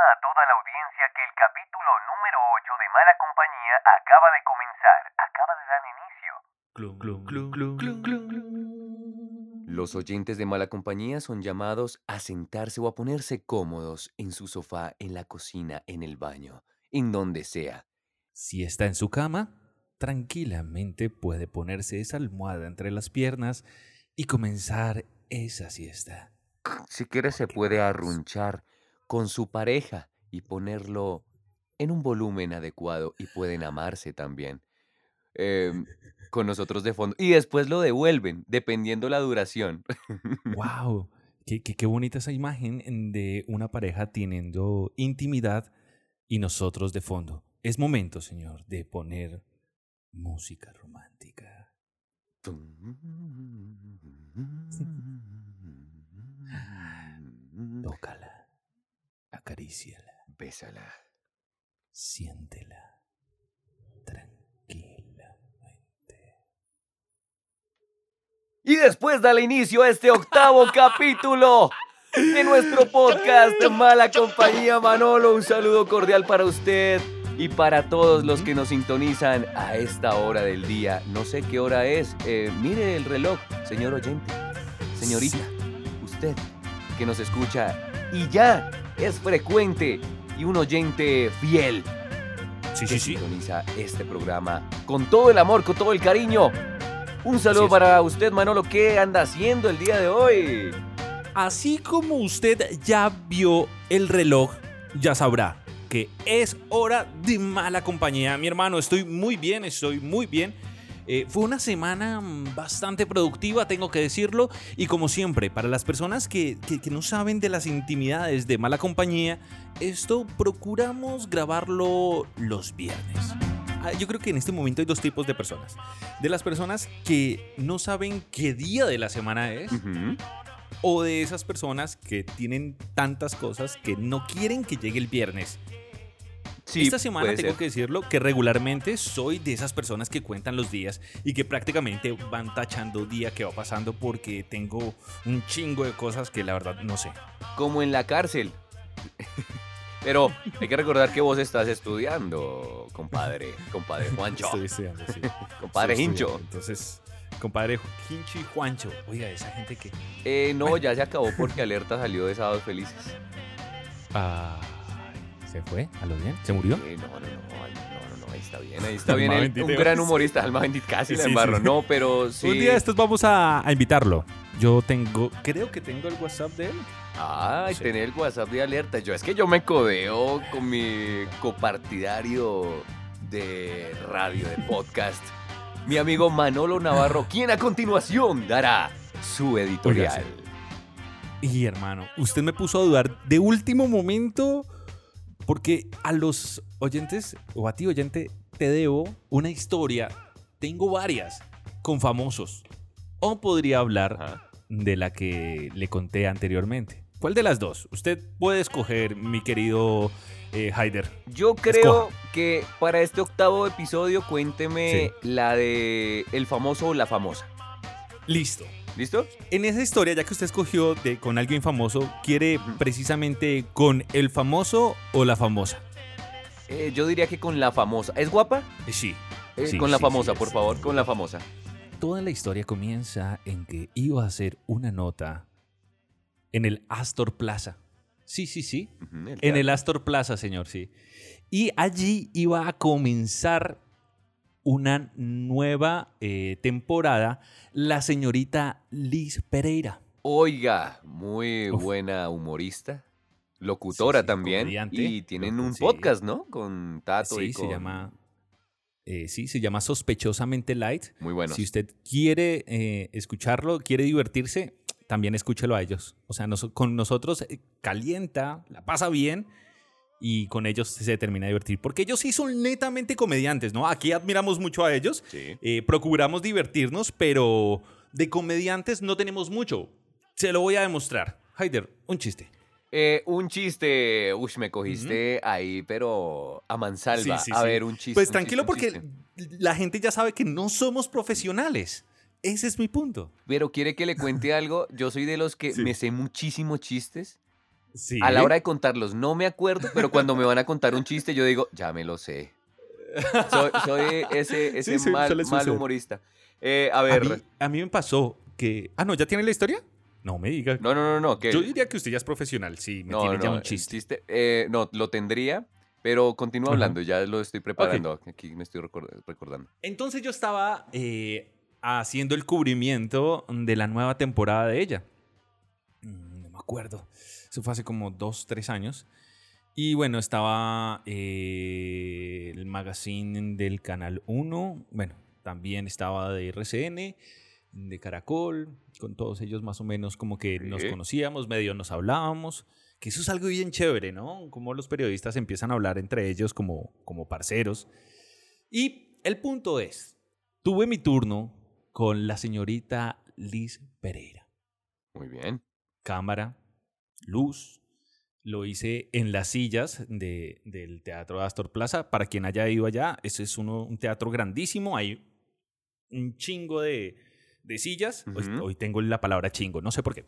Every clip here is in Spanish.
informa a toda la audiencia que el capítulo número 8 de Mala Compañía acaba de comenzar. Acaba de dar inicio. Los oyentes de mala compañía son llamados a sentarse o a ponerse cómodos en su sofá, en la cocina, en el baño, en donde sea. Si está en su cama, tranquilamente puede ponerse esa almohada entre las piernas y comenzar esa siesta. Si quiere se puede arrunchar con su pareja y ponerlo en un volumen adecuado y pueden amarse también. Em, con nosotros de fondo. Y después lo devuelven, dependiendo la duración. ¡Wow! Qué, qué, qué bonita esa imagen en- de una pareja teniendo intimidad y nosotros de fondo. Es momento, señor, de poner música romántica. Tócala, acaríciala, Bésala. siéntela tranquilamente. Y después dale inicio a este octavo capítulo de nuestro podcast Mala Compañía Manolo. Un saludo cordial para usted y para todos los que nos sintonizan a esta hora del día. No sé qué hora es. Eh, mire el reloj, señor oyente, señorita, usted que nos escucha y ya es frecuente y un oyente fiel Sí, que sintoniza este programa con todo el amor, con todo el cariño. Un saludo para usted, Manolo. ¿Qué anda haciendo el día de hoy? Así como usted ya vio el reloj, ya sabrá que es hora de mala compañía. Mi hermano, estoy muy bien, estoy muy bien. Eh, fue una semana mm, bastante productiva, tengo que decirlo. Y como siempre, para las personas que, que- que no saben de las intimidades de mala compañía, esto procuramos grabarlo los viernes. Ah, Yo creo que en este momento hay dos tipos de personas. De las personas que no saben qué día de la semana es o de esas personas que tienen tantas cosas que no quieren que llegue el viernes. Sí, Esta semana tengo ser. que decirlo que regularmente soy de esas personas que cuentan los días y que prácticamente van tachando día que va pasando porque tengo un chingo de cosas que la verdad no sé. Como en la cárcel. Pero hay que recordar que vos estás estudiando, compadre. Compadre Juancho. Estoy estudiando, sí. Compadre Estoy Hincho. estudiando. Entonces, compadre Hincho y Juancho. Oiga, esa gente que... Eh, no, ya se acabó porque Alerta salió de Sábados Felices. Ay, ¿Se fue? ¿A lo bien? ¿Se murió? Eh, no, no, no, no, no, no, ahí está bien, ahí está bien. el- bendita, un gran humorista, Alma bendita, casi la Sí, sí, embarro. sí. No, pero sí. Un día estos vamos a, a invitarlo. Yo tengo, creo que tengo el WhatsApp de él. Ay, tener el WhatsApp de alerta. Yo es que yo me codeo con mi copartidario de radio, de podcast, mi amigo Manolo Navarro, quien a continuación dará su editorial. Y hermano, usted me puso a dudar de último momento porque a los oyentes, o a ti oyente, te debo una historia. Tengo varias con famosos. O podría hablar Ajá. de la que le conté anteriormente. ¿Cuál de las dos? Usted puede escoger, mi querido eh, Haider. Yo creo que para este octavo episodio cuénteme la de el famoso o la famosa. Listo. ¿Listo? En esa historia, ya que usted escogió de, con alguien famoso, ¿quiere precisamente con el famoso o la famosa? Eh, yo diría que con la famosa. ¿Es guapa? Eh, Sí. Eh, Sí, con la sí, famosa, sí, por favor, con la famosa. Toda la historia comienza en que iba a hacer una nota en el Astor Plaza. Sí, sí, sí. En el Astor Plaza, señor, sí. Y allí iba a comenzar una nueva eh, temporada, la señorita Liz Pereira. Oiga, muy Uf. buena humorista, locutora Sí, sí, también. comediante, Y tienen un sí. podcast, ¿no? Con Tato Sí, y se llama. eh, sí, se llama Sospechosamente Light. Muy bueno. Si usted quiere eh, escucharlo, quiere divertirse, también escúchelo a ellos. O sea, nos- con nosotros calienta, la pasa bien y con ellos se termina de divertir. Porque ellos sí son netamente comediantes, ¿no? Aquí admiramos mucho a ellos, Sí. eh, procuramos divertirnos, pero de comediantes no tenemos mucho. Se lo voy a demostrar. Haider, un chiste. Eh, un chiste, uy, me cogiste ahí, pero a mansalva. Sí, sí, a sí. ver, un chiste. Pues un tranquilo chiste, porque chiste. la gente ya sabe que no somos profesionales. Ese es mi punto. Pero quiere que le cuente algo. Yo soy de los que Sí. me sé muchísimos chistes, Sí. A la hora de contarlos no me acuerdo, pero cuando me van a contar un chiste yo digo, ya me lo sé. Soy, soy ese, ese Sí, sí, mal, humorista. Eh, a A ver, mí, a mí me pasó que. Ah, no, ¿ya tiene la historia? No me diga. no, no, no, no, que Yo diría que usted ya es profesional, sí, me no, tiene ya un chiste. eh, no, lo tendría, pero continúa hablando, ya lo estoy preparando, aquí me estoy record- recordando. Entonces yo estaba eh, haciendo el cubrimiento de la nueva temporada de ella. Mm, No me acuerdo. Eso fue hace como dos, tres años. Y bueno, estaba eh, el magazine del Canal 1. Bueno, también estaba de RCN, de Caracol. Con todos ellos más o menos como que nos conocíamos, medio nos hablábamos. Que eso es algo bien chévere, ¿no? Como los periodistas empiezan a hablar entre ellos como, como parceros. Y el punto es, tuve mi turno con la señorita Liz Pereira. Muy bien. Cámara, luz. Lo hice en las sillas de- del Teatro Astor Plaza. Para quien haya ido allá, ese es uno, un teatro grandísimo. Hay un chingo de, de sillas. Hoy- tengo la palabra chingo, no sé por qué.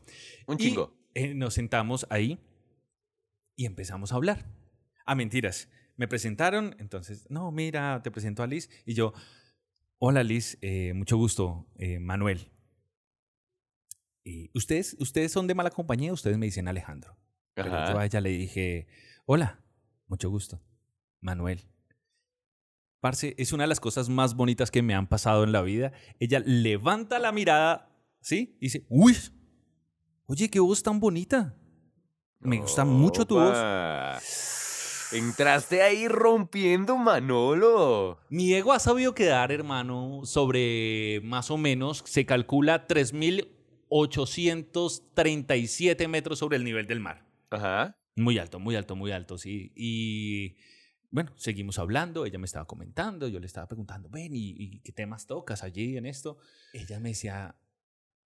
Un Y, chingo. eh, nos sentamos ahí y empezamos a hablar. A mentiras. Me presentaron, entonces, no, mira, te presento a Liz. Y yo, hola Liz, eh, mucho gusto, eh, Manuel. Y ustedes, ustedes son de mala compañía, ustedes me dicen Alejandro. Pero yo a ella le dije, hola, mucho gusto, Manuel. Parce, es una de las cosas más bonitas que me han pasado en la vida. Ella levanta la mirada, ¿sí? Y dice, uy, oye, qué voz tan bonita. Me gusta mucho tu voz. Entraste ahí rompiendo, Manolo. Mi ego ha sabido quedar, hermano, sobre más o menos, se calcula 3.837 metros sobre el nivel del mar. Ajá. Muy alto, muy alto, muy alto, sí. Y bueno, seguimos hablando, ella me estaba comentando, yo le estaba preguntando, ven, ¿y, y qué temas tocas allí en esto? Ella me decía,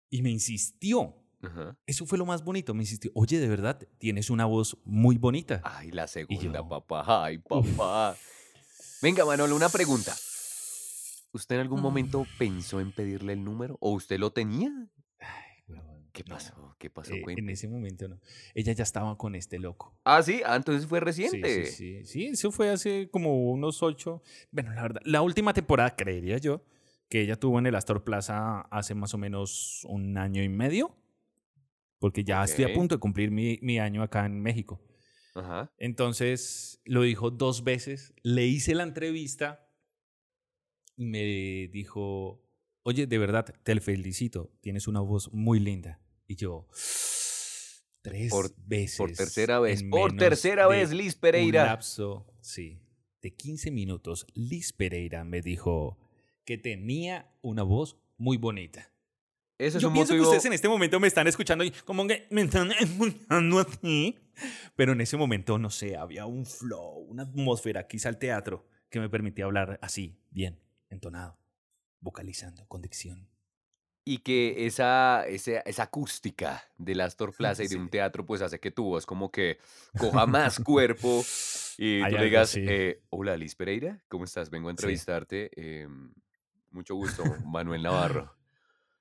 y me insistió, Ajá. eso fue lo más bonito, me insistió, oye, de verdad, tienes una voz muy bonita. Ay, la segunda, yo, papá. Ay, papá. Venga, Manolo, una pregunta. ¿Usted en algún momento pensó en pedirle el número? ¿O usted lo tenía? ¿Qué no, pasó? ¿Qué pasó? eh, en ese momento no. Ella ya estaba con este loco. Ah, sí. Ah, entonces fue reciente. sí, sí, sí, eso fue hace como unos ocho. Bueno, la verdad, la última temporada, creería yo, que ella tuvo en el Astor Plaza hace más o menos un año y medio, porque ya estoy a punto de cumplir mi, mi año acá en México. Ajá. Entonces lo dijo dos veces, le hice la entrevista y me dijo, oye, de verdad, te felicito, tienes una voz muy linda. Y yo, tres Por- veces. Por tercera vez. Por tercera vez, Liz un Pereira. lapso, sí, de 15 minutos, Liz Pereira me dijo que tenía una voz muy bonita. Eso es Yo un pienso motivo. que ustedes en este momento me están escuchando y como que me están escuchando así. Pero en ese momento, no sé, había un flow, una atmósfera, quizá el teatro, que me permitía hablar así, bien, entonado, vocalizando, con dicción. Y que esa, esa, esa acústica del Astor Plaza y de Sí. un teatro, pues hace que tu voz como que coja más cuerpo y Hay tú le digas, eh, hola Liz Pereira, ¿cómo estás? Vengo a entrevistarte. eh, mucho gusto, Manuel Navarro.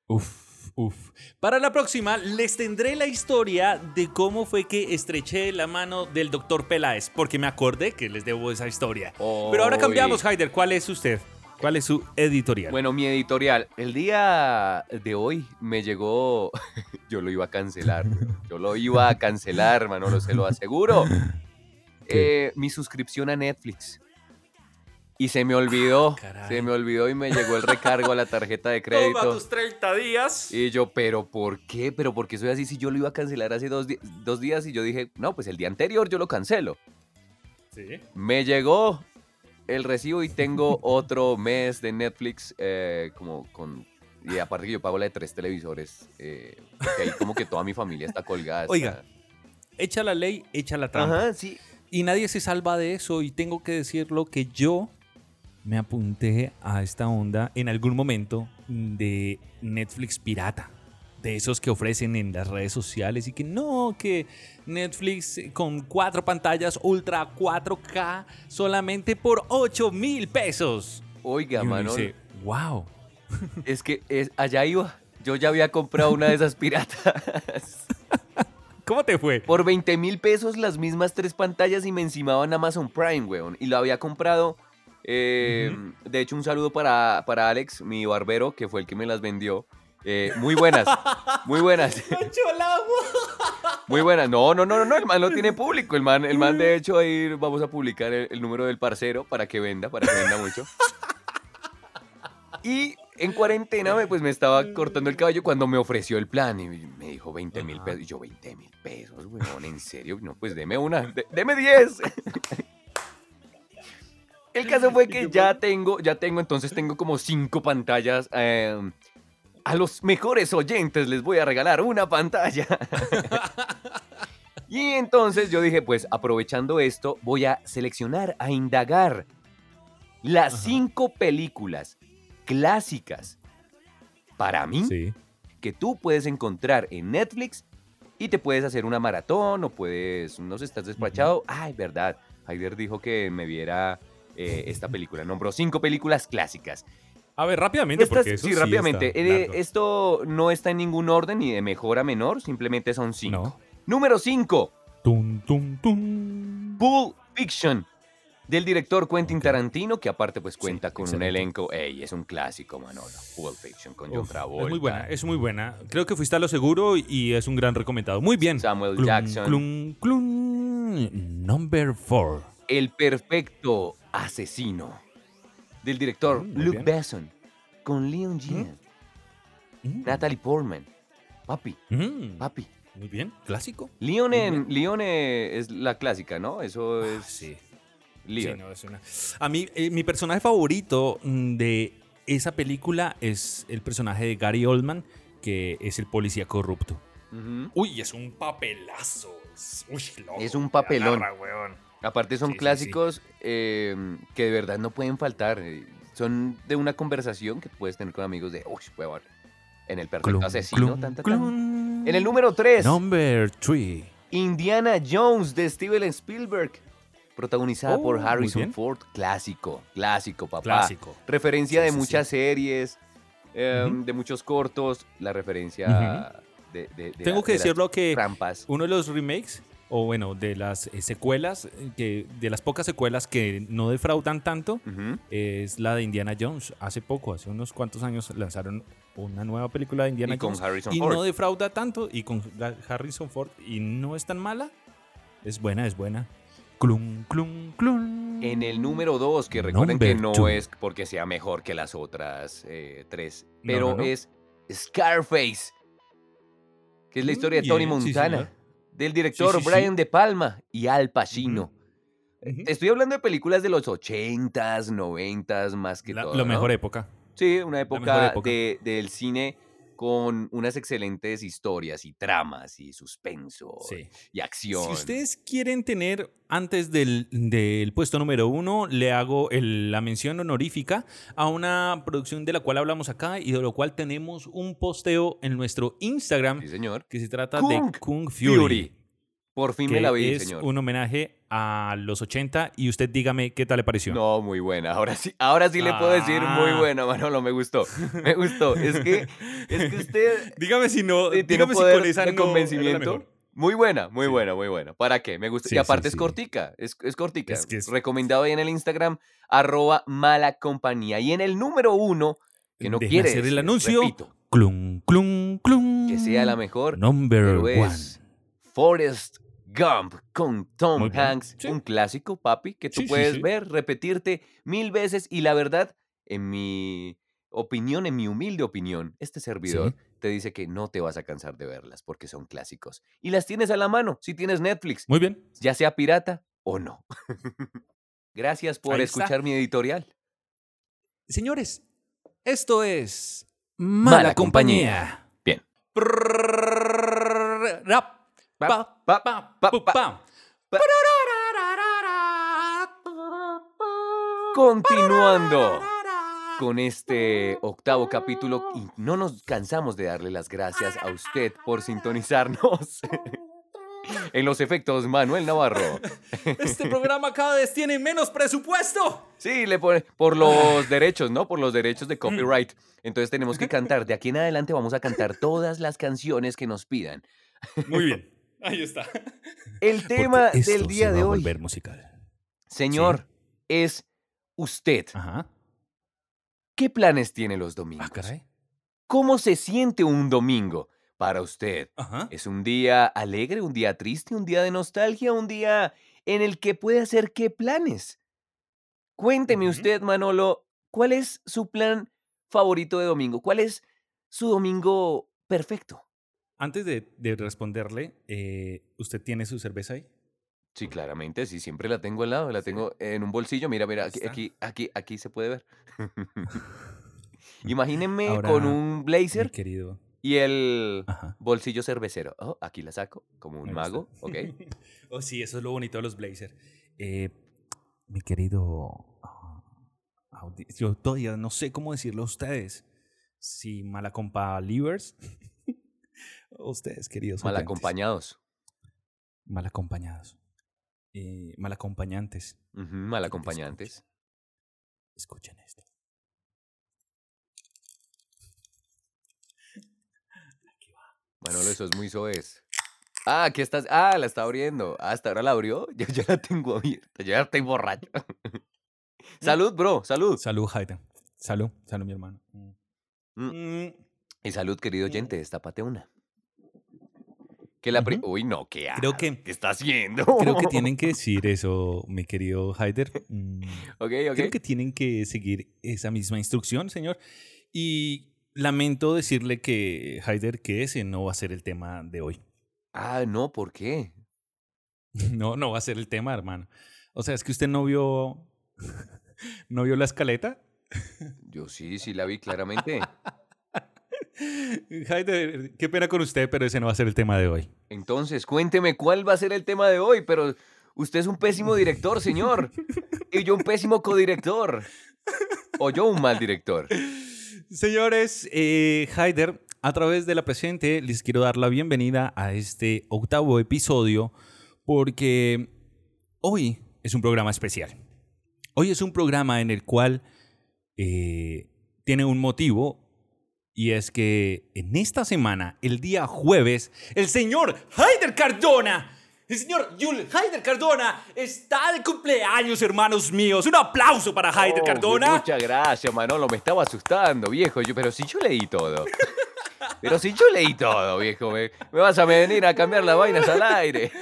Uf, uf. Para la próxima les tendré la historia de cómo fue que estreché la mano del doctor Peláez, porque me acordé que les debo esa historia. Pero ahora cambiamos, Haider. ¿Cuál es usted? ¿Cuál es su editorial? Bueno, mi editorial. El día de hoy me llegó. Yo lo iba a cancelar. Yo lo iba a cancelar, Manolo, se lo aseguro. Eh, mi suscripción a Netflix. Y se me olvidó. Ah, se me olvidó y me llegó el recargo a la tarjeta de Toma crédito. tus 30 días. Y yo, ¿pero por qué? ¿Pero por qué soy así si yo lo iba a cancelar hace dos días? Y yo dije, no, pues el día anterior yo lo cancelo. Sí. Me llegó el recibo y tengo otro mes de Netflix eh, como con... Y aparte que yo pago la de tres televisores. Eh, porque ahí como que toda mi familia está colgada. está- Oiga, Echa la ley, echa la trampa. Ajá, sí. Y nadie se salva de eso. Y tengo que decirlo que yo me apunté a esta onda en algún momento de Netflix pirata. De esos que ofrecen en las redes sociales y que no, que Netflix con cuatro pantallas ultra 4K solamente por 8 mil pesos. Oiga, mano, wow. es que es, allá iba. Yo ya había comprado una de esas piratas. ¿Cómo te fue? Por 20 mil pesos las mismas tres pantallas y me encimaban Amazon Prime, weón. Y lo había comprado. eh, De hecho, un saludo para, para Alex, mi barbero, que fue el que me las vendió. Eh, muy buenas, muy buenas, muy buenas. No, no, no, no, el man no tiene público. El man, el man de hecho, ahí vamos a publicar el, el número del parcero para que venda, para que venda mucho. Y en cuarentena, me- pues me estaba cortando el cabello cuando me ofreció el plan y me dijo 20 mil pesos. Y yo, 20 mil pesos, weón, ¿en serio? No, pues deme una, de- deme 10. El caso fue que ya tengo, ya tengo, entonces tengo como cinco pantallas. eh, a los mejores oyentes les voy a regalar una pantalla. y entonces yo dije, pues aprovechando esto, voy a seleccionar, a indagar las Ajá. cinco películas clásicas para mí Sí. que tú puedes encontrar en Netflix y te puedes hacer una maratón o puedes, no sé, estás despachado. Ay, verdad. Haider dijo que me viera eh, esta película. Nombró cinco películas clásicas. A ver, rápidamente, Estas- porque eso sí, sí rápidamente. está Eh, esto no está en ningún orden ni de mejor a menor, simplemente son cinco. No. Número 5, Tum, tum, tum. Pulp Fiction. Del director Quentin. Tarantino, que aparte pues Sí, cuenta con un elenco. Ey, es un clásico, Manolo. Pulp Fiction con John Uf, Travolta. es muy buena, es muy buena. Creo que fuiste a lo seguro y es un gran recomendado. Muy bien. Samuel Clum, Jackson. clum, clum. Number 4. El perfecto asesino. Del director Mm, muy Luke bien. Besson. Con Leon Jean. Natalie Portman. Papi, Mm, papi. Muy bien, clásico. Leon, Muy en, Leon eh, es la clásica, ¿no? Eso Ah, es sí. Leon. Sí, no, es una- A mí, eh, mi personaje favorito mm, de esa película es el personaje de Gary Oldman, que es el policía corrupto. Uy, es un papelazo. Es, uy, loco, Es un papelón. agarra. Aparte son Sí, sí, sí. clásicos eh, que de verdad no pueden faltar. eh, Son de una conversación que puedes tener con amigos de, uy, huevón. En el perfecto Clum, asesino. clum, tan, tan, tan". clum. En el número 3. Number 3. Indiana Jones de Steven Spielberg. Protagonizada Oh, por muy Harrison. Ford. Clásico, clásico, papá. Clásico. Referencia de muchas series, eh, Ujú. de muchos cortos. La referencia de, de- de Tengo que decirlo que trampas. uno de los remakes, o bueno, de las eh, secuelas, eh, que, de las pocas secuelas que no defraudan tanto, es la de Indiana Jones. Hace poco, hace unos cuantos años, lanzaron una nueva película de Indiana Y con Jones. Harrison y Ford. no defrauda tanto, y con Harrison Ford, y no es tan mala. Es buena, es buena. Clum, clum, clum. En el número 2, que recuerden que no two. es porque sea mejor que las otras eh, tres, pero no, no. es Scarface, que es la historia de Tony sí, Montana, señor. Del director Sí, sí, sí. Brian De Palma y Al Pacino. Estoy hablando de películas de los 80s, 90s, más que La, todo. la ¿no? mejor época. Sí, una época, época. de- del cine con unas excelentes historias y tramas y suspenso Sí. y acción. Si ustedes quieren tener antes del, del puesto número uno, le hago el- la mención honorífica a una producción de la cual hablamos acá y de lo cual tenemos un posteo en nuestro Instagram Sí, señor. que se trata Kung de Kung Fury. Fury. Por fin que me la vi, es señor. un homenaje a los 80 y usted dígame qué tal le pareció. No, muy buena. Ahora sí, ahora sí le puedo decir muy Ah. buena, Manolo, me gustó. Me gustó. Es que, es que usted Dígame si no, dígame si con esa de no convencimiento. Muy buena, muy Sí. buena, muy buena. ¿Para qué? Me gusta. Sí, y sí, aparte es cortica, es, es cortica. Es que es- Recomendado ahí en el Instagram, arroba mala compañía. Y en el número uno, que no Déjeme quiere hacer el anuncio. repito, Clum, clum, clum. que sea la mejor, Number one. es Forrest Gump con Tom. Hanks. Sí. Un clásico, papi, que tú Sí, puedes sí. ver, repetirte mil veces. Y la verdad, en mi opinión, en mi humilde opinión, este servidor te dice que no te vas a cansar de verlas porque son clásicos. Y las tienes a la mano si tienes Netflix, Muy bien. ya sea pirata o no. Gracias por Ahí está. escuchar mi editorial. Señores, esto es Mala Mala, compañía. compañía. Bien. Rap, Pa, pa, pa. Continuando con este octavo capítulo y no nos cansamos de darle las gracias a usted por sintonizarnos. en los efectos, Manuel Navarro. Este programa cada vez tiene menos presupuesto. Sí, le pone por los derechos, ¿no? Por los derechos de copyright. Entonces tenemos que cantar. De aquí en adelante vamos a cantar todas las canciones que nos pidan. Muy bien. Ahí está. El tema esto del día se de va hoy, volver musical. señor, es usted. Ajá. ¿Qué planes tiene los domingos? Ah, caray. ¿Cómo se siente un domingo para usted? Ajá. ¿Es un día alegre, un día triste, un día de nostalgia, un día en el que puede hacer qué planes? Cuénteme usted, Manolo, ¿cuál es su plan favorito de domingo? ¿Cuál es su domingo perfecto? Antes de, de responderle, eh, ¿usted tiene su cerveza ahí? Sí, claramente, sí, siempre la tengo al lado, la tengo en un bolsillo. Mira, mira, aquí, aquí, aquí, aquí se puede ver. Imagínenme Ahora, con un blazer querido. y el Ajá. bolsillo cervecero. Oh, aquí la saco, como un Me mago, gusta. ¿ok? oh, sí, eso es lo bonito de los blazers. Eh, mi querido. ah, Yo todavía no sé cómo decirlo a ustedes. Si malacompa livers. Ustedes, queridos. Mal oyentes. acompañados. Mal acompañados. Eh, mal acompañantes. Mal acompañantes. Escuchen esto. Manolo, eso es muy soez. Ah, aquí estás. Ah, la está abriendo. Ah, hasta ahora la abrió. Yo ya la tengo abierta. Yo ya estoy borracho. salud, bro. Salud. Salud, Hayden. Salud, salud, mi hermano. Mm. Mm. Mm, Y salud, querido oyente. Destápate una. Que la Ujú. Uy, no, ¿qué Creo que- ¿Qué está haciendo? Creo que tienen que decir eso, mi querido Haider. Mm, Ok, ok. Creo que tienen que seguir esa misma instrucción, señor. Y lamento decirle que, Haider, que ese no va a ser el tema de hoy. Ah, no, ¿por qué? No, no va a ser el tema, hermano. O sea, es que usted no vio. ¿No vio la escaleta? Yo sí, sí la vi claramente. Haider, qué pena con usted, pero ese no va a ser el tema de hoy. Entonces, cuénteme cuál va a ser el tema de hoy, pero usted es un pésimo director, señor. Y yo un pésimo codirector. O yo un mal director. Señores, eh, Haider, a través de la presente les quiero dar la bienvenida a este octavo episodio porque hoy es un programa especial. Hoy es un programa en el cual eh, tiene un motivo y es que en esta semana, el día jueves, el señor Haider Cardona, el señor Yul Haider Cardona está de cumpleaños, hermanos míos. Un aplauso para Haider Oh, Cardona. Muchas gracias, Manolo. Me estaba asustando, viejo. Yo, pero si yo leí todo. Pero si yo leí todo, viejo. Me, me vas a venir a cambiar las vainas al aire.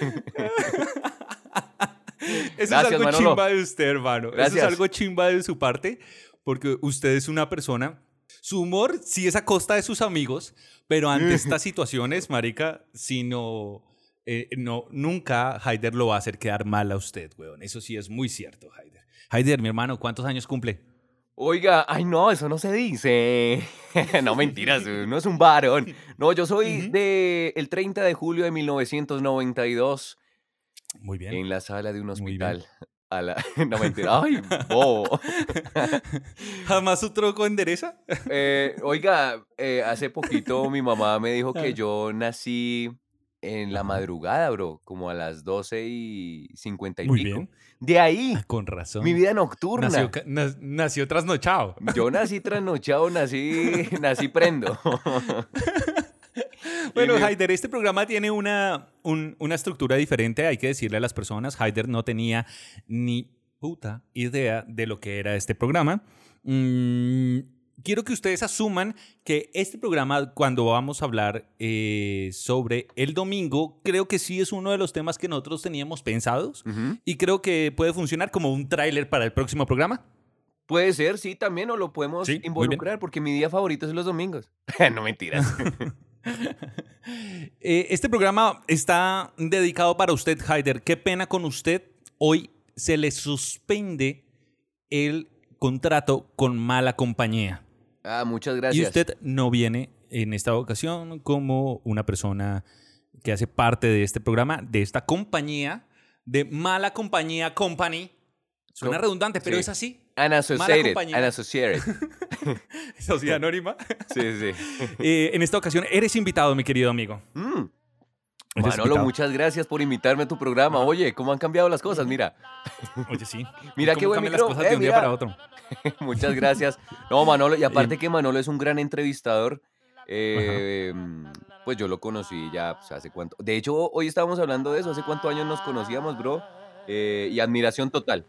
Eso Gracias, es algo Manolo. chimba de usted, hermano. Eso es algo chimba de su parte, porque usted es una persona. Su humor sí es a costa de sus amigos, pero ante estas situaciones, marica, si no, eh, no, nunca Haider lo va a hacer quedar mal a usted, weón. Eso sí es muy cierto, Haider. Haider, mi hermano, ¿cuántos años cumple? Oiga, ay no, eso no se dice. no, mentiras, no es un varón. No, yo soy Ujú. de el 30 de julio de 1992 Muy bien. en la sala de un Muy bien. hospital. A la... No, mentira. Ay, bobo. ¿Jamás su troco endereza? Eh, oiga, eh, hace poquito mi mamá me dijo que yo nací en la madrugada, bro, como a las 12 y 50 y Muy pico. bien. De ahí, Ah, Con razón. mi vida nocturna. nació, na- nació trasnochado. Yo nací trasnochado, nací, nací prendo. Bueno, Haider, este programa tiene una, un- una estructura diferente, hay que decirle a las personas. Haider no tenía ni puta idea de lo que era este programa. Mm, quiero que ustedes asuman que este programa, cuando vamos a hablar eh, sobre el domingo, creo que sí es uno de los temas que nosotros teníamos pensados Ujú. y creo que puede funcionar como un tráiler para el próximo programa. Puede ser, sí, también, o lo podemos Sí, involucrar, porque mi día favorito es los domingos. no mentiras. Eh, este programa está dedicado para usted, Haider. Qué pena con usted. Hoy se le suspende el contrato con mala compañía. Ah, muchas Y gracias. usted no viene en esta ocasión como una persona que hace parte de este programa, de esta compañía, de mala compañía company. Suena Com- redundante, pero sí. es así. Unassociated. Unassociated. Sociedad anónima. Sí, sí. Eh, en esta ocasión eres invitado, mi querido amigo. Mm. Manolo, invitado. muchas gracias por invitarme a tu programa. Oye, ¿cómo han cambiado las cosas? Mira, Oye, sí. Mira ¿Cómo qué buen cambian micro- las cosas eh, de un día mira. para otro. muchas gracias. No, Manolo, y aparte que Manolo es un gran entrevistador. eh, mm, pues yo lo conocí ya, pues, hace cuánto. De hecho, hoy estábamos hablando de eso, hace cuántos años nos conocíamos, bro. Eh, y admiración total.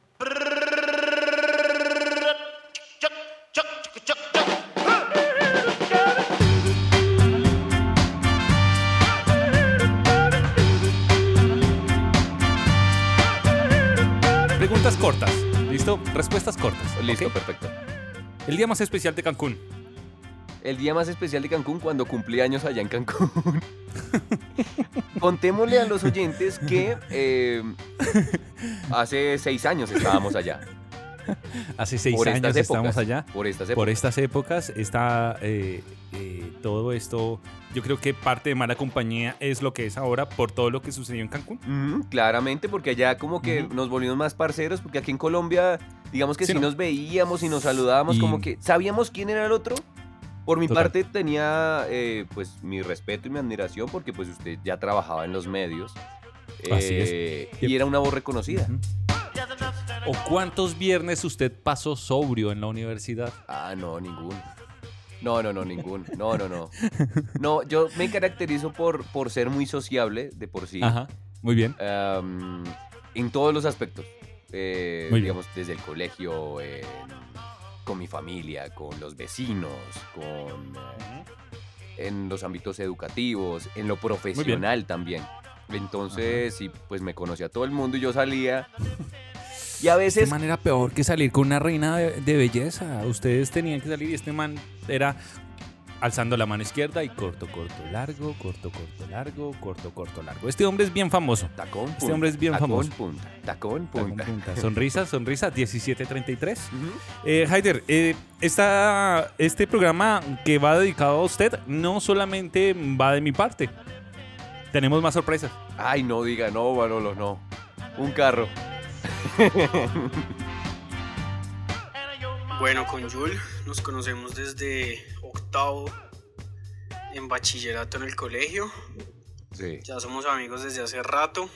Preguntas cortas. ¿Listo? Respuestas cortas. Listo, perfecto. El día más especial de Cancún. El día más especial de Cancún cuando cumplí años allá en Cancún. Contémosle a los oyentes que eh, hace seis años estábamos allá. Hace seis por años estas estamos épocas, allá. Por estas Por épocas. estas épocas está eh, eh, todo esto. Yo creo que parte de mala compañía es lo que es ahora por todo lo que sucedió en Cancún. Claramente, porque allá como que nos volvimos más parceros, porque aquí en Colombia, digamos que Sí, ¿no? nos veíamos y nos saludábamos, Y- como que sabíamos quién era el otro. Por mi Total. parte tenía eh, pues mi respeto y mi admiración, porque pues usted ya trabajaba en los medios. Así es. Y era una voz reconocida. Ujú. ¿O cuántos viernes usted pasó sobrio en la universidad? Ah, no, ninguno. No, no, no, ninguno. No, no, no. No, yo me caracterizo por, por ser muy sociable de por sí. Ajá, muy bien. En todos los aspectos. Eh, Muy bien. digamos, desde el colegio, con mi familia, con los vecinos, con eh, en los ámbitos educativos, en lo profesional también. Entonces, sí, pues me conocía todo el mundo y yo salía. Y a ¿Qué veces manera peor que salir con una reina de, de belleza? Ustedes tenían que salir y este man era alzando la mano izquierda y corto, corto, largo, corto, corto, largo, corto, corto, largo. Este hombre es bien famoso. tacón, punta. Este hombre es bien tacón, famoso. punta. Tacón, Tacón, punta. Sonrisa, sonrisa, 1733. Ujú. Eh, Haider, eh, esta- este programa que va dedicado a usted no solamente va de mi parte. Tenemos más sorpresas. Ay, no diga, no, Manolo, no. Un carro. Bueno, con Jul nos conocemos desde octavo en bachillerato en el colegio. Sí. Ya somos amigos desde hace rato.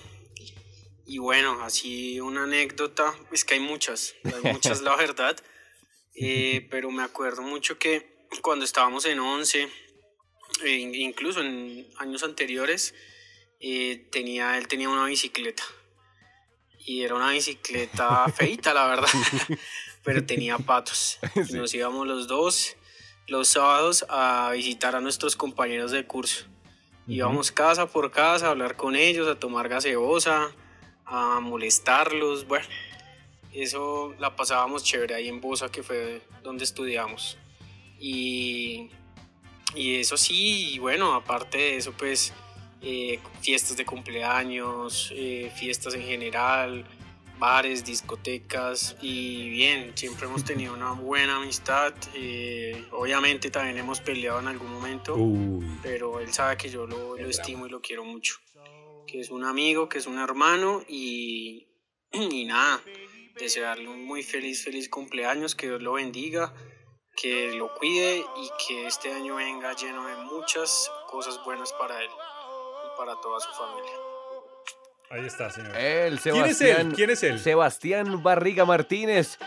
Y bueno, así una anécdota, es que hay muchas, hay muchas la verdad. Eh, pero me acuerdo mucho que cuando estábamos en 11, e in- incluso en años anteriores, eh, tenía, él tenía una bicicleta. Y era una bicicleta feita, la verdad. Pero tenía patos. Y Sí. nos íbamos los dos los sábados a visitar a nuestros compañeros de curso. Íbamos casa por casa a hablar con ellos, a tomar gaseosa, a molestarlos. Bueno, eso la pasábamos chévere ahí en Bosa, que fue donde estudiamos. Y, y eso sí, y bueno, aparte de eso, pues eh, fiestas de cumpleaños, eh, fiestas en general, bares, discotecas y bien, siempre hemos tenido una buena amistad. eh, obviamente también hemos peleado en algún momento Uy. pero él sabe que yo lo, lo estimo y lo quiero mucho. Que es un amigo, que es un hermano y, y nada, desearle un muy feliz, feliz cumpleaños, que Dios lo bendiga, que lo cuide y que este año venga lleno de muchas cosas buenas para él para toda su familia. Ahí está, señor. El ¿Quién es Sebastián. él? ¿Quién es él? Sebastián Barriga Martínez.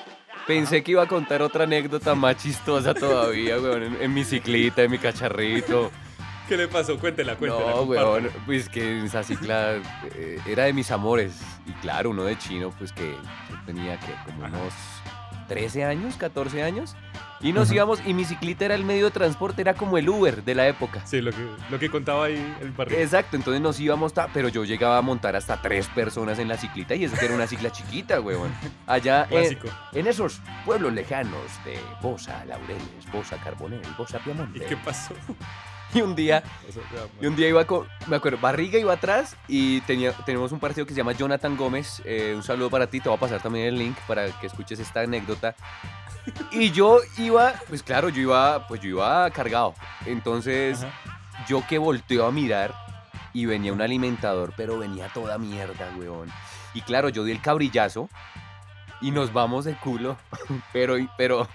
Pensé que iba a contar otra anécdota más chistosa todavía, weón. En, en mi ciclita, en mi cacharrito. ¿Qué le pasó? Cuéntela, cuéntela. No, weón. Pues que en esa cicla eh, era de mis amores. Y claro, uno de chino, pues que yo tenía que como unos 13 años, 14 años. Y nos Ajá. íbamos, y mi ciclita era el medio de transporte, era como el Uber de la época. Sí, lo que, lo que contaba ahí el barrio. Exacto, entonces nos íbamos, ta- pero yo llegaba a montar hasta tres personas en la ciclita y eso que era una cicla chiquita, weón. Allá en, en esos pueblos lejanos de Bosa, Laureles, Bosa, Carbonel, Bosa, ¿Y Piamonte. qué pasó? Y un día, y un día iba con, me acuerdo, Barriga iba atrás y tenía, tenemos un partido que se llama Jonathan Gómez. eh, un saludo para ti, te voy a pasar también el link para que escuches esta anécdota. Y yo iba, pues claro, yo iba, pues yo iba cargado. Entonces, Ajá. yo que volteo a mirar y venía un alimentador, pero venía toda mierda, weón. Y claro, yo di el cabrillazo y nos vamos de culo, pero, pero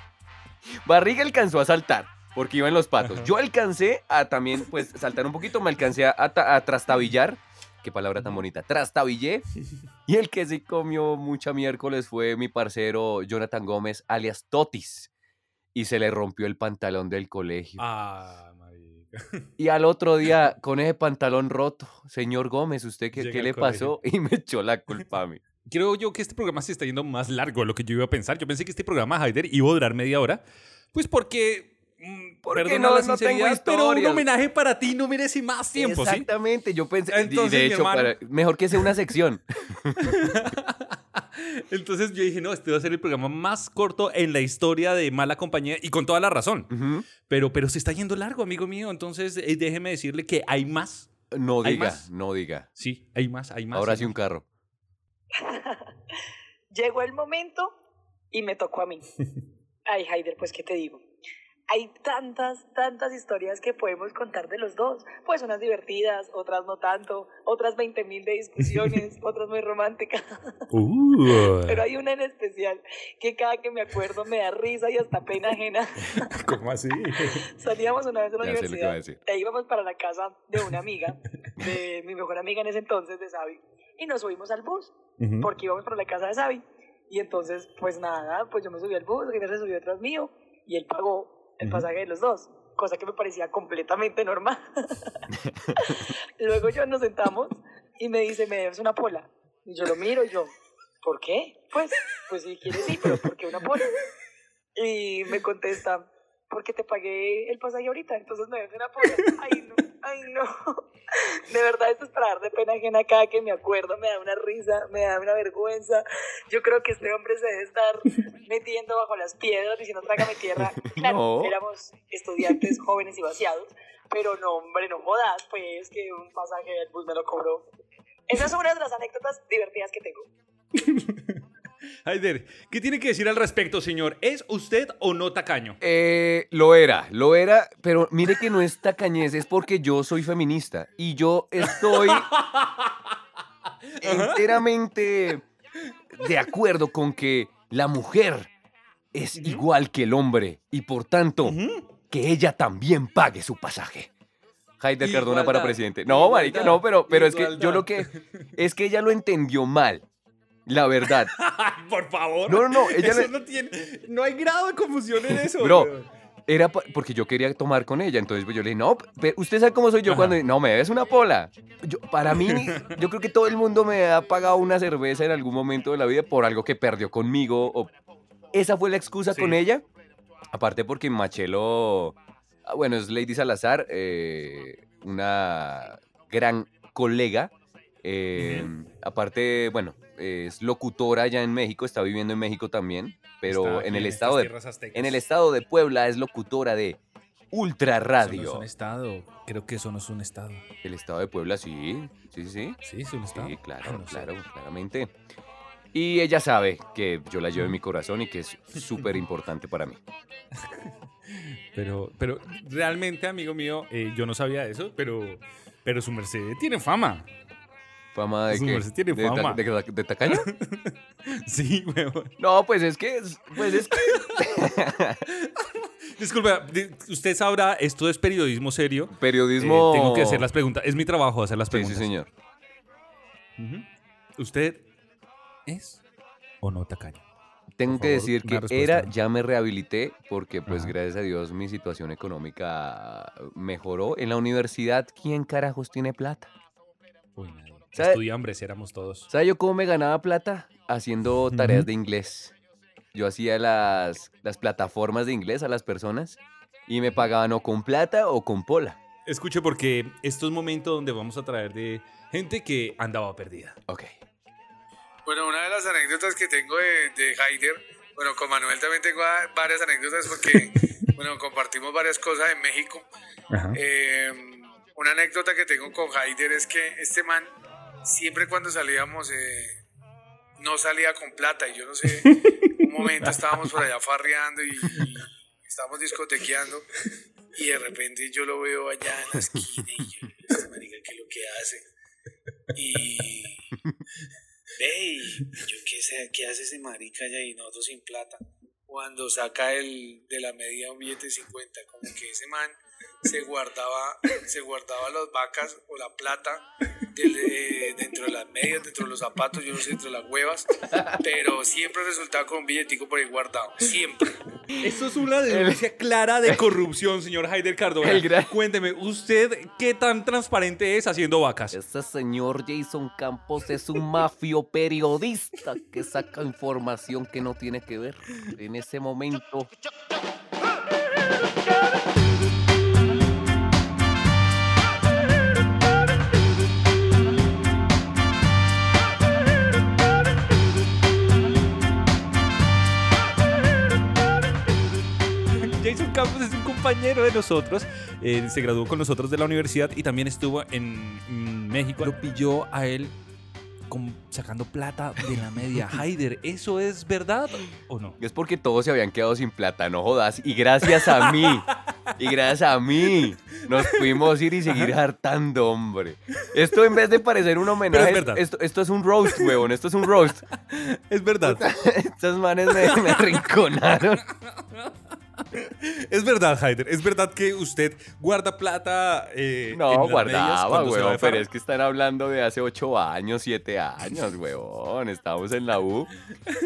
Barriga alcanzó a saltar porque iba en los patos. Yo alcancé a también, pues, saltar un poquito, me alcancé a, a- a trastabillar. Qué palabra tan bonita. Trastabillé. Y el que sí comió mucha miércoles fue mi parcero Jonathan Gómez, alias Totis. Y se le rompió el pantalón del colegio. Ah, marica. Y al otro día, con ese pantalón roto, señor Gómez, ¿usted qué, le pasó? Y me echó la culpa a mí. Creo yo que este programa se está yendo más largo de lo que yo iba a pensar. Yo pensé que este programa, Haider, iba a durar media hora. Pues porque. Mm, Porque perdona no- la no tengo sinceridad, pero un homenaje para ti no merece más tiempo, ¿sí? Exactamente, yo pensé, y Entonces, de hecho, hermano- para- mejor que sea una sección. Entonces yo dije, no, este va a ser el programa más corto en la historia de Mala Compañía y con toda la razón. Pero, pero se está yendo largo, amigo mío. Entonces eh, déjeme decirle que hay más. No ¿Hay diga, más? no diga. Sí, hay más, hay más. Ahora hay sí un carro. Llegó el momento y me tocó a mí. Ay, Haider, pues, ¿qué te digo? Hay tantas, tantas historias que podemos contar de los dos. Pues unas divertidas, otras no tanto, otras 20 mil de discusiones, otras muy románticas. Uh, Pero hay una en especial que cada que me acuerdo me da risa y hasta pena ajena. ¿Cómo así? Salíamos una vez a la Ya a universidad e íbamos para la casa de una amiga, de mi mejor amiga en ese entonces, de Sabi, y nos subimos al bus Ujú. porque íbamos para la casa de Sabi. Y entonces, pues nada, pues yo me subí al bus, Reiner se subió detrás mío y él pagó el pasaje de los dos, cosa que me parecía completamente normal. Luego yo nos sentamos y me dice, me debes una pola. Y yo lo miro y yo, ¿por qué? Pues, pues si quieres sí, pero ¿por qué una pola? Y me contesta, porque te pagué el pasaje ahorita, entonces me debes una pola. Ay, no, ay, no. De verdad, esto es para dar de pena ajena cada que me acuerdo, me da una risa, me da una vergüenza. Yo creo que este hombre se debe estar metiendo bajo las piedras diciendo trágame tierra. Claro, No. éramos estudiantes jóvenes y vaciados, pero no, hombre, no jodas, pues que un pasaje del bus me lo cobró. Esa es una de las anécdotas divertidas que tengo. Haider, ¿qué tiene que decir al respecto, señor? ¿Es usted o no tacaño? Eh, lo era, lo era, pero mire que no es tacañez, es porque yo soy feminista y yo estoy enteramente de acuerdo con que la mujer es igual que el hombre y por tanto que ella también pague su pasaje. Heider Cardona para presidente. No, marica, no, pero, pero es que yo lo que es que ella lo entendió mal. La verdad. Por favor. No, no, no, ella Eso le- no tiene. No hay grado de confusión en eso. Bro. Era porque yo quería tomar con ella, entonces pues, yo le dije, no, pero usted sabe cómo soy yo Ajá. cuando, no, me debes una pola. Yo, para mí, yo creo que todo el mundo me ha pagado una cerveza en algún momento de la vida por algo que perdió conmigo. O... Esa fue la excusa Sí. con ella. Aparte porque Machelo, ah, bueno, es Lady Salazar, eh, una gran colega. eh, Aparte, bueno, es locutora allá en México, está viviendo en México también, pero en el estado de en el estado de Puebla es locutora de Ultra Eso no Radio. es un estado. Creo que eso no es un estado. El estado de Puebla, sí. Sí, sí, sí. Sí, es un estado. Sí, Ah, claro, no sé. claro, claramente. Y ella sabe que yo la llevo en mi corazón y que es súper importante para mí. Pero, pero realmente, amigo mío, eh, yo no sabía eso, pero, pero su merced tiene fama. Fama de Su que. merced tiene de, ta- fama. de, de- de tacaño? Sí, weón. No, pues es que. es- Pues es que. Disculpa, di- usted sabrá, esto es periodismo serio. Eh, Periodismo. tengo que hacer las preguntas. Es mi trabajo hacer las Sí, sí, preguntas. señor. ¿Usted es o no tacaño? Tengo que decir que era, ya me rehabilité porque pues Ajá. gracias a Dios mi situación económica mejoró. En la universidad, ¿quién carajos tiene plata? Uy, nadie. ¿Sabe- Estudiambres éramos todos. ¿Sabe yo cómo me ganaba plata? Haciendo tareas Ujú. de inglés. Yo hacía las, las plataformas de inglés a las personas y me pagaban o con plata o con pola. Escuche, porque esto es momento donde vamos a traer de gente que andaba perdida. Ok. Bueno, una de las anécdotas que tengo de, de Haider, bueno, con Manuel también tengo varias anécdotas porque, bueno, compartimos varias cosas en México. Eh, una anécdota que tengo con Haider es que este man, siempre cuando salíamos, eh, no salía con plata y yo no sé, un momento estábamos por allá farreando y, y estábamos discotequeando y de repente yo lo veo allá en la esquina y yo, este marica, ¿qué es lo que hace? Y... Ve, y yo qué sé, ¿qué hace ese marica allá y nosotros sin plata? Cuando saca el, de la media un billete de 50, como que ese man se guardaba, se guardaba las vacas o la plata del- eh, dentro de las medias, dentro de los zapatos, yo no sé, dentro de las huevas, pero siempre resultaba con un billetico por ahí guardado, siempre. Eso es una denuncia clara de corrupción, señor Haider Cardona. Gran- Cuénteme, ¿usted qué tan transparente es haciendo vacas? Este señor Jason Campos es un mafio periodista que saca información que no tiene que ver. En ese momento Campos es un compañero de nosotros. eh, se graduó con nosotros de la universidad y también estuvo en, México. Lo pilló a él con- sacando plata de la media. Haider, ¿eso es verdad o no? es porque todos se habían quedado sin plata, no jodas. Y gracias a mí, y gracias a mí, nos pudimos ir y seguir hartando, hombre. Esto en vez de parecer un homenaje, verdad. esto, esto es un roast, huevón, esto es un roast. Es verdad. Estos manes me, me arrinconaron. Es verdad, Haider. Es verdad que usted guarda plata. eh, en No, las medias guardaba, de pero es que están hablando de hace ocho años, siete años, huevón. Estamos en la U.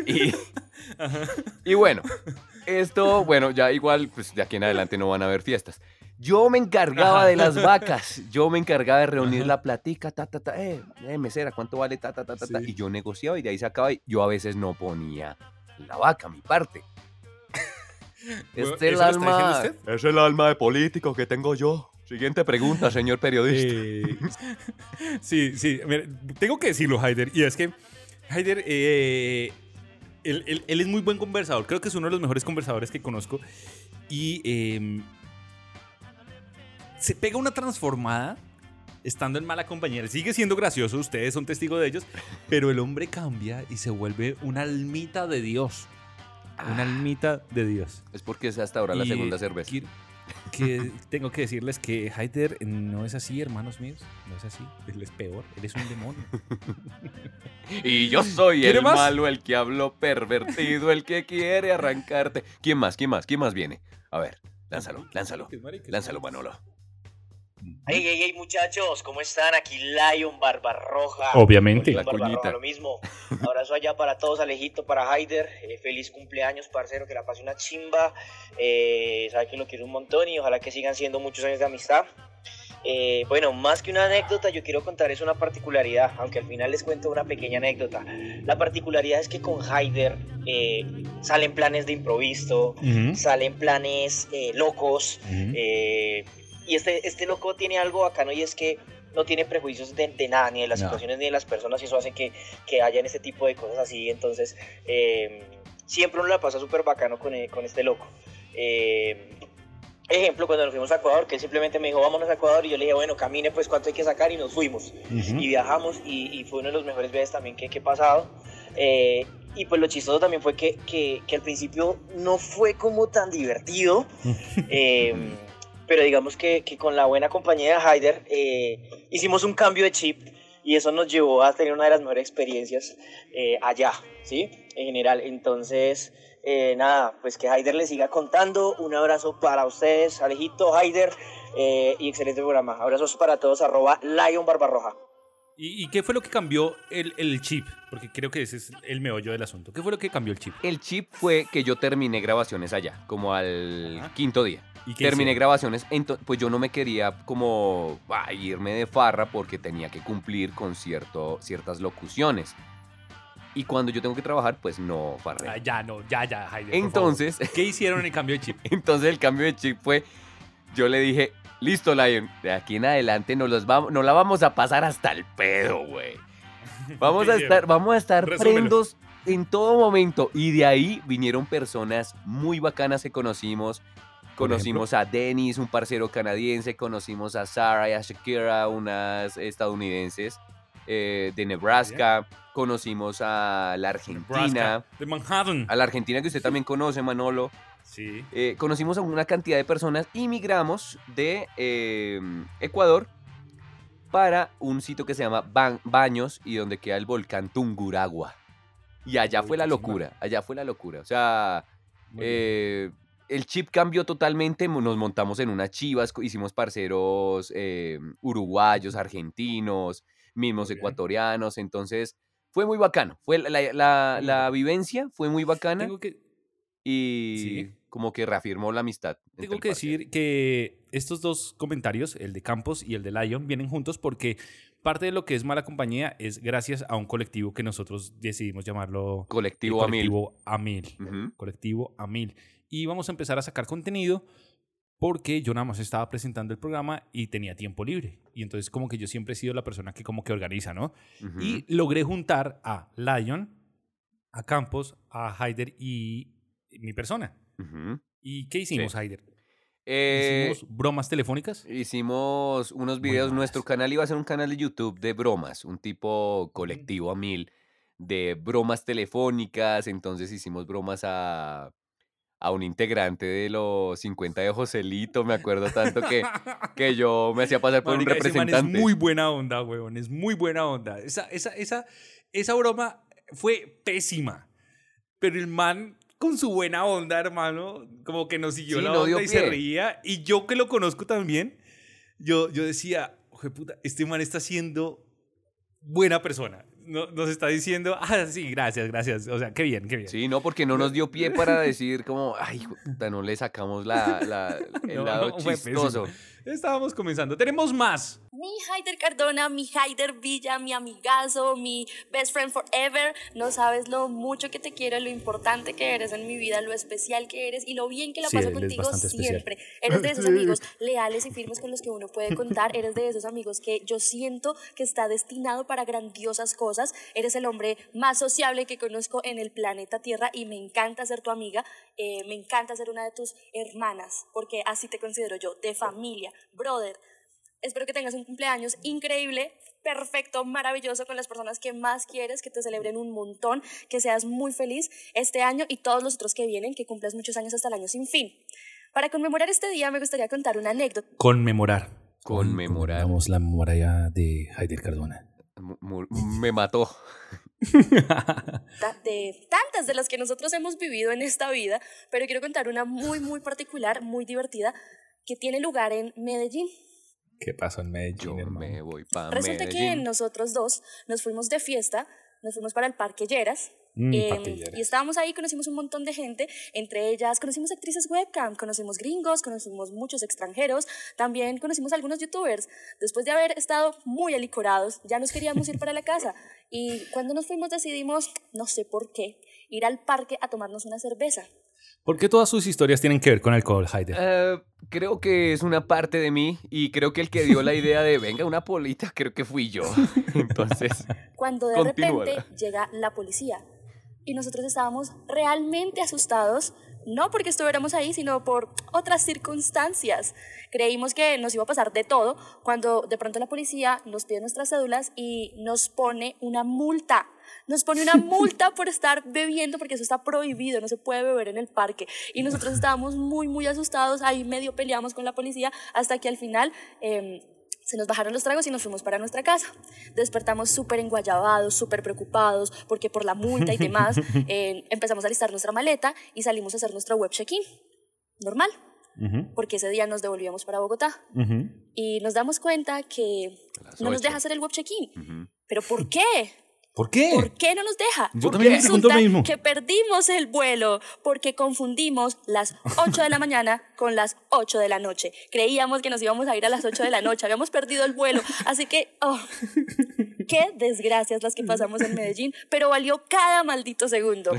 Y, y bueno, esto, bueno, ya igual, pues de aquí en adelante no van a haber fiestas. Yo me encargaba de las vacas, yo me encargaba de reunir la platica, ta, ta, ta, eh, eh, mesera, ¿cuánto vale? Ta, ta, ta, ta, ta, Sí. y yo negociaba y de ahí sacaba y yo a veces no ponía la vaca, mi parte. Este es el ¿eso lo está diciendo alma, es el alma de político que tengo yo. Siguiente pregunta, señor periodista. Eh, sí, sí. tengo que decirlo, Haider. Y es que Haider, eh, él, él- él es muy buen conversador. Creo que es uno de los mejores conversadores que conozco. Y eh, se pega una transformada estando en mala compañía. Sigue siendo gracioso, ustedes son testigos de ellos. Pero el hombre cambia y se vuelve una almita de Dios. Una almita de Dios. Es porque es hasta ahora la segunda cerveza. que tengo que decirles que Haider no es así, hermanos míos. No es así. Él es peor. Él es un demonio. Y yo soy ¿Quiere el más? malo, el que habló pervertido, el que quiere arrancarte. ¿Quién más? ¿Quién más? ¿Quién más viene? A ver, lánzalo, lánzalo. Lánzalo, Manolo. Hey, hey, hey, muchachos, ¿cómo están? Aquí Lion Barbarroja. Obviamente. Lion La Barbarroja, lo mismo. Abrazo allá para todos, Alejito, para Haider. Eh, feliz cumpleaños, parcero, que la pase una chimba. Eh, sabe que lo quiero un montón y ojalá que sigan siendo muchos años de amistad. Eh, bueno, más que una anécdota, yo quiero contarles una particularidad, aunque al final les cuento una pequeña anécdota. La particularidad es que con Haider eh, salen planes de improviso, salen planes eh, locos, eh, y este, este loco tiene algo bacano y es que no tiene prejuicios de, de nada, ni de las No. situaciones ni de las personas, y eso hace que, que hayan este tipo de cosas así. Entonces, eh, siempre uno la pasa súper bacano con, eh, con este loco. Eh, ejemplo, cuando nos fuimos a Ecuador, que él simplemente me dijo, vámonos a Ecuador, y yo le dije, bueno, camine, pues cuánto hay que sacar, y nos fuimos. Y viajamos, y, y fue uno de los mejores viajes también que, que he pasado. Eh, y pues lo chistoso también fue que, que, que al principio no fue como tan divertido. Eh, pero digamos que, que con la buena compañía de Haider eh, hicimos un cambio de chip y eso nos llevó a tener una de las mejores experiencias eh, allá, ¿sí? En general. Entonces, eh, nada, pues que Haider le siga contando. Un abrazo para ustedes, Alejito, Haider, eh, y excelente programa. Abrazos para todos, arroba Lion Barbarroja. ¿Y, y qué fue lo que cambió el, el chip? Porque creo que ese es el meollo del asunto. ¿Qué fue lo que cambió el chip? El chip fue que yo terminé grabaciones allá, como al Ajá. quinto día. ¿Y Terminé hicieron? grabaciones, pues yo no me quería como irme de farra porque tenía que cumplir con cierto, ciertas locuciones. Y cuando yo tengo que trabajar, pues no farreo. Ah, ya, no, ya, ya, por Entonces. ¿Qué hicieron en el cambio de chip? entonces el cambio de chip fue, yo le dije, listo Lion, de aquí en adelante nos, los vamos, nos la vamos a pasar hasta el pedo, güey. Vamos ¿Qué a estar, vamos a estar Resúmelo. prendos en todo momento. Y de ahí vinieron personas muy bacanas que conocimos. Conocimos a Dennis, un parcero canadiense. Conocimos a Sarah y a Shakira, unas estadounidenses eh, de Nebraska. Conocimos a la Argentina. Nebraska, de Manhattan. A la Argentina que usted también conoce, Manolo. Sí. Eh, conocimos a una cantidad de personas y migramos de eh, Ecuador para un sitio que se llama Ba- Baños y donde queda el volcán Tunguragua. Y allá Uy, fue la locura, allá fue la locura. O sea, eh, el chip cambió totalmente, nos montamos en unas chivas, hicimos parceros eh, uruguayos, argentinos, mismos ecuatorianos, entonces fue muy bacano, fue la, la- vivencia fue muy bacana Tengo que, y Sí. como que reafirmó la amistad. Tengo que decir que estos dos comentarios, el de Campos y el de Lion, vienen juntos porque parte de lo que es mala compañía es gracias a un colectivo que nosotros decidimos llamarlo Colectivo a mil. a mil. Colectivo a mil. Y vamos a empezar a sacar contenido porque yo nada más estaba presentando el programa y tenía tiempo libre. Y entonces como que yo siempre he sido la persona que como que organiza, ¿no? Ujú. Y logré juntar a Lion, a Campos, a Haider y mi persona. Ujú. ¿Y qué hicimos, Sí. Haider? Eh, ¿Hicimos bromas telefónicas? Hicimos unos videos, malas. nuestro canal iba a ser un canal de YouTube de bromas, un tipo colectivo a mil de bromas telefónicas, entonces hicimos bromas a, a un integrante de los 50 de Joselito, me acuerdo tanto que, que yo me hacía pasar por Marica, un ese man representante. es muy buena onda, weón. Es muy buena onda. Esa, esa, esa, esa broma fue pésima. Pero el man, con su buena onda, hermano, como que nos siguió Sí, la no onda y se reía. Y yo que lo conozco también, yo, yo decía, oje puta, este man está siendo buena persona. No, nos está diciendo, ah, sí, gracias, gracias. O sea, qué bien, qué bien. Sí, no, porque no nos dio pie para decir como, ay, no le sacamos la, la- el No, lado no, pésimo. Estábamos comenzando. Tenemos más. Mi Haider Cardona, mi Haider Villa, mi amigazo, mi best friend forever. No sabes lo mucho que te quiero, lo importante que eres en mi vida, lo especial que eres y lo bien que la Sí, paso contigo especial. siempre. Eres de esos amigos leales y firmes con los que uno puede contar. Eres de esos amigos que yo siento que está destinado para grandiosas cosas. Eres el hombre más sociable que conozco en el planeta Tierra y me encanta ser tu amiga. eh, me encanta ser una de tus hermanas, porque así te considero yo, de familia, brother. Espero que tengas un cumpleaños increíble, perfecto, maravilloso con las personas que más quieres, que te celebren un montón, que seas muy feliz este año y todos los otros que vienen, que cumplas muchos años hasta el año sin fin. Para conmemorar este día me gustaría contar una anécdota. Conmemorar. Conmemorar. Conmemoramos la memoria de Haider Cardona. Me mató. de tantas de las que nosotros hemos vivido en esta vida, pero quiero contar una muy, muy particular, muy divertida, que tiene lugar en Medellín. ¿Qué pasó en Medellín, Yo hermano? me voy para Resulta que nosotros dos nos fuimos de fiesta, nos fuimos para el Parque Lleras. Mm, em, Parque Lleras. y estábamos ahí, conocimos un montón de gente, entre ellas conocimos actrices webcam, conocimos gringos, conocimos muchos extranjeros, también conocimos algunos youtubers. Después de haber estado muy alicorados, ya nos queríamos ir para la casa. Y cuando nos fuimos decidimos, no sé por qué, ir al parque a tomarnos una cerveza. ¿Por qué todas sus historias tienen que ver con alcohol, Haider? Eh, creo que es una parte de mí y creo que el que dio la idea de venga una polita creo que fui yo. Entonces, Cuando de Continúala. repente llega la policía y nosotros estábamos realmente asustados, no porque estuviéramos ahí, sino por otras circunstancias. Creímos que nos iba a pasar de todo cuando de pronto la policía nos pide nuestras cédulas y nos pone una multa. Nos pone una multa por estar bebiendo porque eso está prohibido, no se puede beber en el parque. Y nosotros estábamos muy, muy asustados, ahí medio peleamos con la policía hasta que al final... em, se nos bajaron los tragos y nos fuimos para nuestra casa. Despertamos súper enguayabados, súper preocupados, porque por la multa y demás, eh, empezamos a listar nuestra maleta y salimos a hacer nuestro web check-in. Normal, porque ese día nos devolvíamos para Bogotá. Y nos damos cuenta que no nos deja hacer el web check-in. ¿Pero por qué? ¿Por qué? ¿Por qué no nos deja? Yo Porque también me pregunto lo resulta mismo. que perdimos el vuelo porque confundimos las 8 de la mañana con las 8 de la noche. Creíamos que nos íbamos a ir a las 8 de la noche, habíamos perdido el vuelo, así que oh, qué desgracias las que pasamos en Medellín, pero valió cada maldito segundo.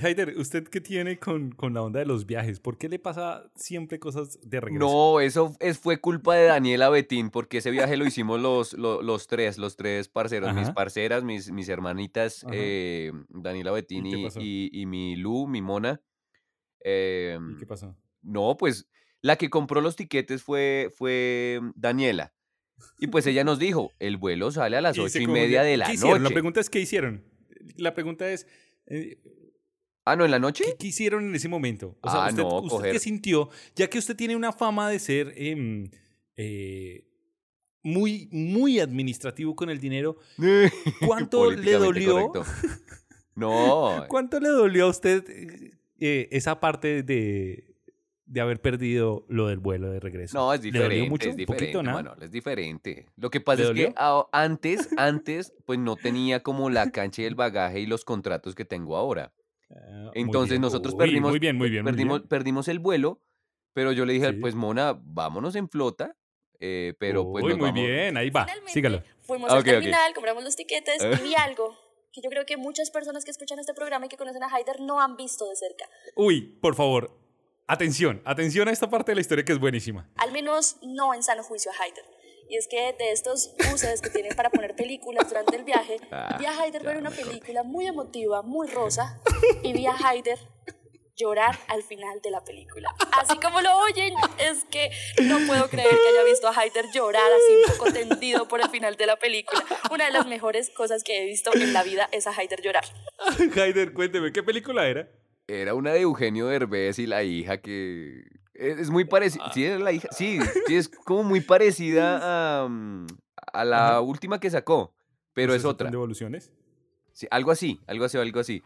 Haider, ¿usted qué tiene con, con la onda de los viajes? ¿Por qué le pasa siempre cosas de regreso? No, eso es, fue culpa de Daniela Betín, porque ese viaje lo hicimos los, los, los tres, los tres parceros, mis parceras, mis, mis hermanitas, eh, Daniela Betín ¿Y y, pasó? y- y mi Lu, mi mona. Eh, ¿Y qué pasó? No, pues la que compró los tiquetes fue, fue Daniela. Y pues ella nos dijo, el vuelo sale a las ocho y media de la ¿Qué hicieron? La noche. pregunta es ¿qué hicieron? La pregunta es eh, Ah, ¿no, en la noche? ¿qué, qué hicieron en ese momento? O sea, Ah, usted, no, usted coger- qué sintió? Ya que usted tiene una fama de ser em, eh, muy, muy administrativo con el dinero, ¿cuánto le dolió? No, ¿Cuánto le dolió a usted eh, esa parte de, de haber perdido lo del vuelo de regreso? No, es ¿Le dolió diferente, mucho? es ¿Un diferente, poquito, nada? Manuel, es diferente. Lo que pasa ¿Le es que dolió? a- antes, antes, pues no tenía como la cancha y el bagaje y los contratos que tengo ahora. Ah, muy Entonces bien. nosotros Uy, perdimos, Muy bien, muy bien. muy perdimos, bien. perdimos el vuelo, pero yo le dije, Sí. pues Mona, vámonos en flota, eh, pero pues Uy, nos muy vamos- bien, ahí va. Finalmente, Sígalo. Fuimos Ah, al ok, ok. terminal, compramos los tiquetes y vi algo que yo creo que muchas personas que escuchan este programa y que conocen a Haider no han visto de cerca. Uy, por favor, atención, atención a esta parte de la historia que es buenísima. Al menos no en sano juicio a Haider. Y es que de estos buses que tienen para poner películas durante el viaje, Ah, vi a Haider ya ver una película muy emotiva, muy rosa, y vi a Haider llorar al final de la película. Así como lo oyen, es que no puedo creer que haya visto a Haider llorar así un poco tendido por el final de la película. Una de las mejores cosas que he visto en la vida es a Haider llorar. Haider, cuénteme, ¿qué película era? Era una de Eugenio Derbez y la hija que es, es muy parecida. Sí, era la hija. Sí, sí, es como muy parecida a, mm, a la Ajá. última que sacó, pero es ¿Ustedes otra. son ¿Devoluciones? Sí, algo así, algo así, algo así.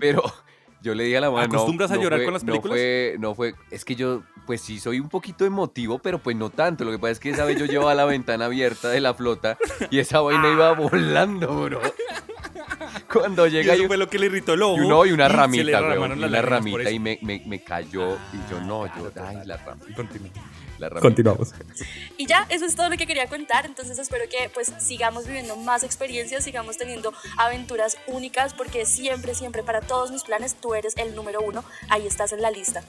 Pero yo le dije a la mamá, no, ¿Acostumbras a no llorar fue- con las No películas? fue, no fue, es que yo, pues sí soy un poquito emotivo, pero pues no tanto. Lo que pasa es que esa vez yo llevaba la ventana abierta de la flota y esa vaina iba volando, bro. Cuando Y llega eso y, fue lo que le irritó el ojo. y uno y una ramita, y las una ramita y me, me, me cayó y yo no, yo, ay, la ramita, Continúa. la ramita. Continuamos. Y ya, eso es todo lo que quería contar. Entonces espero que pues sigamos viviendo más experiencias, sigamos teniendo aventuras únicas, porque siempre, siempre para todos mis planes tú eres el número uno. Ahí estás en la lista.